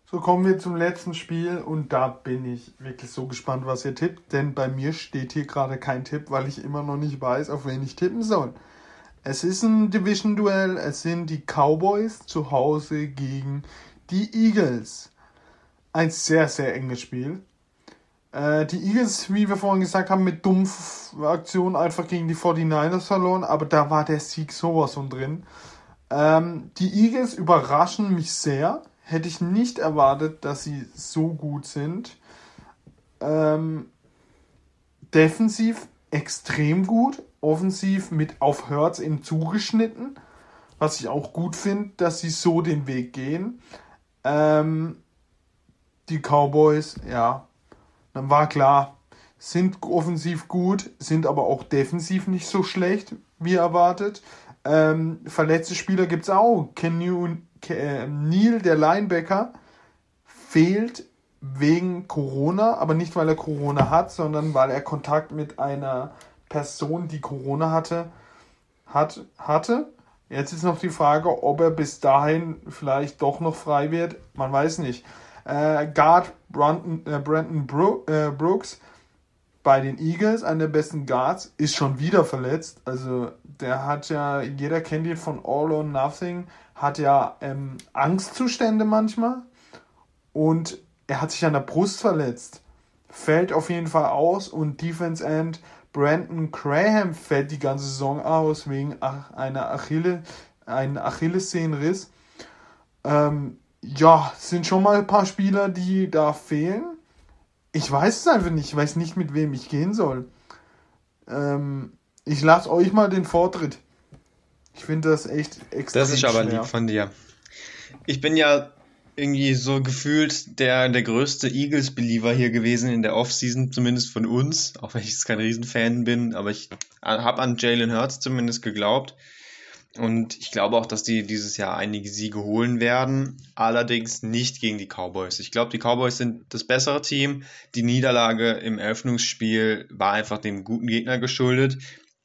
So kommen wir zum letzten Spiel und da bin ich wirklich so gespannt, was ihr tippt, denn bei mir steht hier gerade kein Tipp, weil ich immer noch nicht weiß, auf wen ich tippen soll. Es ist ein Division-Duell, es sind die Cowboys zu Hause gegen die Eagles. Ein sehr, sehr enges Spiel. Äh, die Eagles, wie wir vorhin gesagt haben, mit dumpf Aktionen einfach gegen die 49ers verloren, aber da war der Sieg sowas von drin. Äh, Ähm, die Eagles überraschen mich sehr. Hätte ich nicht erwartet, dass sie so gut sind. Ähm, defensiv extrem gut, offensiv mit auf Hertz eben zugeschnitten, was ich auch gut finde, dass sie so den Weg gehen. Ähm, die Cowboys, ja, dann war klar, sind offensiv gut, sind aber auch defensiv nicht so schlecht, wie erwartet. Ähm, verletzte Spieler gibt es auch. Ken Neil, der Linebacker, fehlt wegen Corona, aber nicht weil er Corona hat, sondern weil er Kontakt mit einer Person, die Corona hatte, hat, hatte. Jetzt ist noch die Frage, ob er bis dahin vielleicht doch noch frei wird. Man weiß nicht. Äh, Guard Brandon, äh, Brandon Bro äh, Brooks bei den Eagles, einer der besten Guards, ist schon wieder verletzt. Also der hat ja, jeder kennt ihn von All or Nothing, hat ja ähm, Angstzustände manchmal. Und er hat sich an der Brust verletzt. Fällt auf jeden Fall aus und Defense End Brandon Graham fällt die ganze Saison aus wegen einer Achille, einen Achillessehnenriss. Ähm, ja, sind schon mal ein paar Spieler, die da fehlen. Ich weiß es einfach nicht. Ich weiß nicht, mit wem ich gehen soll. Ähm, ich lasse euch mal den Vortritt. Ich finde das echt extrem Das ist aber schwer. lieb von dir. Ich bin ja irgendwie so gefühlt der, der größte Eagles-Believer hier gewesen in der Offseason, zumindest von uns, auch wenn ich jetzt kein Riesenfan bin, aber ich habe an Jalen Hurts zumindest geglaubt. Und ich glaube auch, dass die dieses Jahr einige Siege holen werden, allerdings nicht gegen die Cowboys. Ich glaube, die Cowboys sind das bessere Team. Die Niederlage im Eröffnungsspiel war einfach dem guten Gegner geschuldet.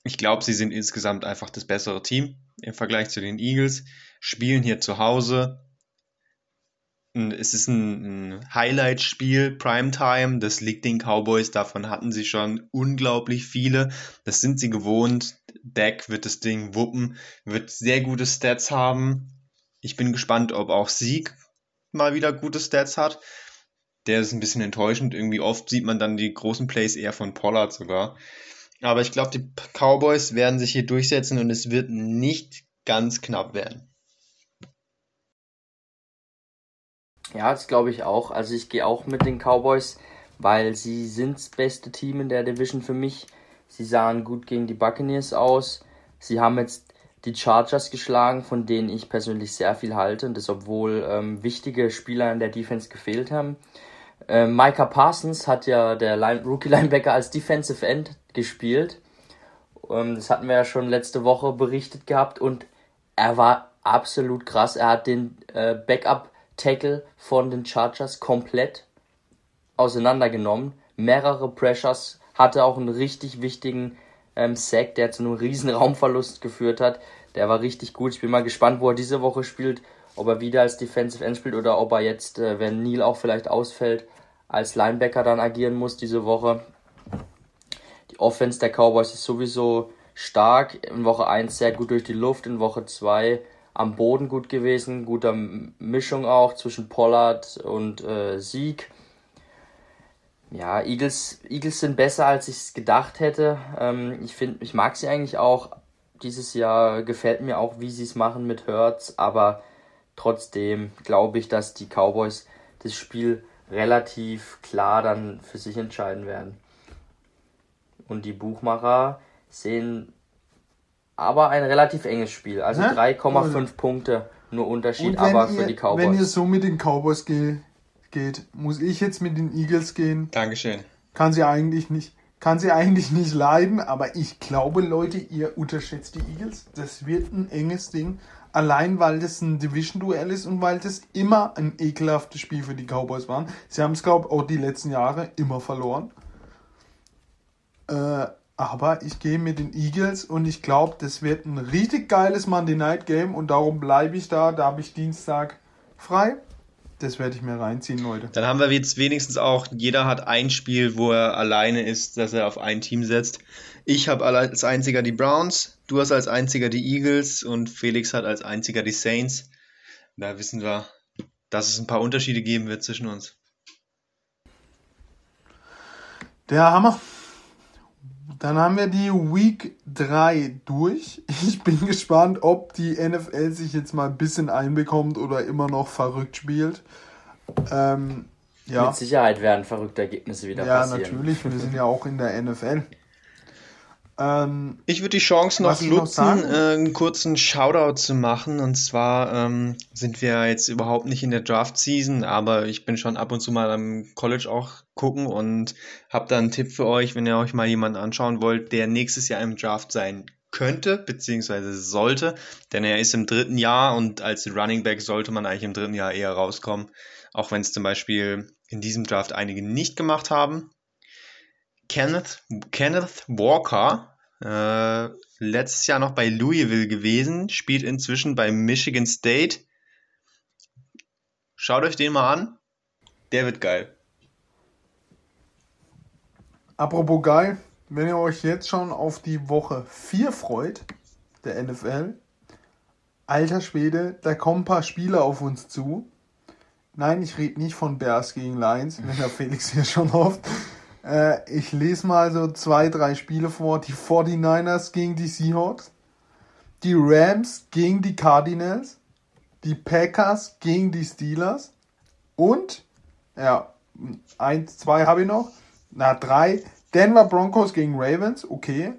Ich glaube, sie sind insgesamt einfach das bessere Team im Vergleich zu den Eagles, spielen hier zu Hause, es ist ein, ein Highlight-Spiel, Primetime, das liegt den Cowboys, davon hatten sie schon unglaublich viele. Das sind sie gewohnt. Dak wird das Ding wuppen, wird sehr gute Stats haben. Ich bin gespannt, ob auch Sieg mal wieder gute Stats hat. Der ist ein bisschen enttäuschend. Irgendwie oft sieht man dann die großen Plays eher von Pollard sogar. Aber ich glaube, die Cowboys werden sich hier durchsetzen und es wird nicht ganz knapp werden. Ja, das glaube ich auch. Also ich gehe auch mit den Cowboys, weil sie sind das beste Team in der Division für mich. Sie sahen gut gegen die Buccaneers aus. Sie haben jetzt die Chargers geschlagen, von denen ich persönlich sehr viel halte. Und das obwohl ähm, wichtige Spieler in der Defense gefehlt haben. Äh, Micah Parsons hat ja der Line Rookie Linebacker als Defensive End gespielt. Ähm, das hatten wir ja schon letzte Woche berichtet gehabt und er war absolut krass. Er hat den äh, Backup Tackle von den Chargers komplett auseinandergenommen. Mehrere Pressures, hatte auch einen richtig wichtigen ähm, Sack, der zu einem riesen Raumverlust geführt hat. Der war richtig gut. Ich bin mal gespannt, wo er diese Woche spielt. Ob er wieder als Defensive End spielt oder ob er jetzt, äh, wenn Neil auch vielleicht ausfällt, als Linebacker dann agieren muss diese Woche. Die Offense der Cowboys ist sowieso stark. In Woche 1 sehr gut durch die Luft, in Woche 2 am Boden gut gewesen, guter Mischung auch zwischen Pollard und äh, Sieg. Ja, Eagles, Eagles sind besser, als ich es gedacht hätte. Ähm, ich finde, ich mag sie eigentlich auch. Dieses Jahr gefällt mir auch, wie sie es machen mit Hertz, aber trotzdem glaube ich, dass die Cowboys das Spiel relativ klar dann für sich entscheiden werden. Und die Buchmacher sehen aber ein relativ enges Spiel. Also 3,5 Punkte nur Unterschied, aber ihr, für die Cowboys. Wenn ihr so mit den Cowboys ge geht, muss ich jetzt mit den Eagles gehen. Dankeschön. Kann sie eigentlich nicht. Kann sie eigentlich nicht leiden, aber ich glaube, Leute, ihr unterschätzt die Eagles. Das wird ein enges Ding. Allein weil das ein Division-Duell ist und weil das immer ein ekelhaftes Spiel für die Cowboys war. Sie haben es, glaube ich, auch die letzten Jahre immer verloren. Äh, aber ich gehe mit den Eagles und ich glaube, das wird ein richtig geiles Monday Night Game und darum bleibe ich da. Da habe ich Dienstag frei. Das werde ich mir reinziehen, Leute. Dann haben wir jetzt wenigstens auch, jeder hat ein Spiel, wo er alleine ist, dass er auf ein Team setzt. Ich habe als einziger die Browns, du hast als einziger die Eagles und Felix hat als einziger die Saints. Da wissen wir, dass es ein paar Unterschiede geben wird zwischen uns. Der Hammer Dann haben wir die Week 3 durch. Ich bin gespannt, ob die NFL sich jetzt mal ein bisschen einbekommt oder immer noch verrückt spielt. Ähm, ja. Mit Sicherheit werden verrückte Ergebnisse wieder ja, passieren. Ja, natürlich. Wir sind ja auch in der NFL. Ähm, ich würde die Chance noch nutzen, noch äh, einen kurzen Shoutout zu machen. Und zwar ähm, sind wir jetzt überhaupt nicht in der Draft-Season, aber ich bin schon ab und zu mal am College auch gucken und habe da einen Tipp für euch, wenn ihr euch mal jemanden anschauen wollt, der nächstes Jahr im Draft sein könnte, beziehungsweise sollte, denn er ist im dritten Jahr und als Running Back sollte man eigentlich im dritten Jahr eher rauskommen, auch wenn es zum Beispiel in diesem Draft einige nicht gemacht haben. Kenneth, Kenneth Walker, äh, letztes Jahr noch bei Louisville gewesen, spielt inzwischen bei Michigan State. Schaut euch den mal an. Der wird geil. Apropos geil, wenn ihr euch jetzt schon auf die Woche 4 freut, der NFL, alter Schwede, da kommen ein paar Spiele auf uns zu. Nein, ich rede nicht von Bears gegen Lions, wenn der Felix hier schon hofft. Äh, ich lese mal so zwei, drei Spiele vor. Die 49ers gegen die Seahawks, die Rams gegen die Cardinals, die Packers gegen die Steelers und, ja, eins, zwei habe ich noch. Na, drei. Denver Broncos gegen Ravens, okay.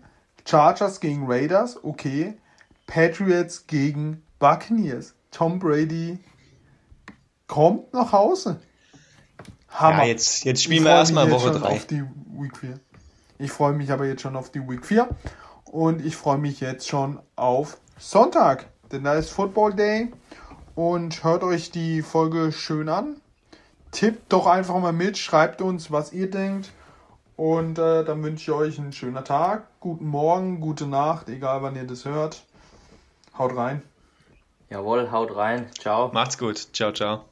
Chargers gegen Raiders, okay. Patriots gegen Buccaneers. Tom Brady kommt nach Hause. Hammer. Ja, jetzt, jetzt spielen wir erstmal Woche 3. Auf die Week 4. Ich freue mich aber jetzt schon auf die Week 4. Und ich freue mich jetzt schon auf Sonntag. Denn da ist Football Day. Und hört euch die Folge schön an. Tippt doch einfach mal mit. Schreibt uns, was ihr denkt. Und äh, dann wünsche ich euch einen schönen Tag, guten Morgen, gute Nacht, egal wann ihr das hört. Haut rein. Jawohl, haut rein. Ciao. Macht's gut. Ciao, ciao.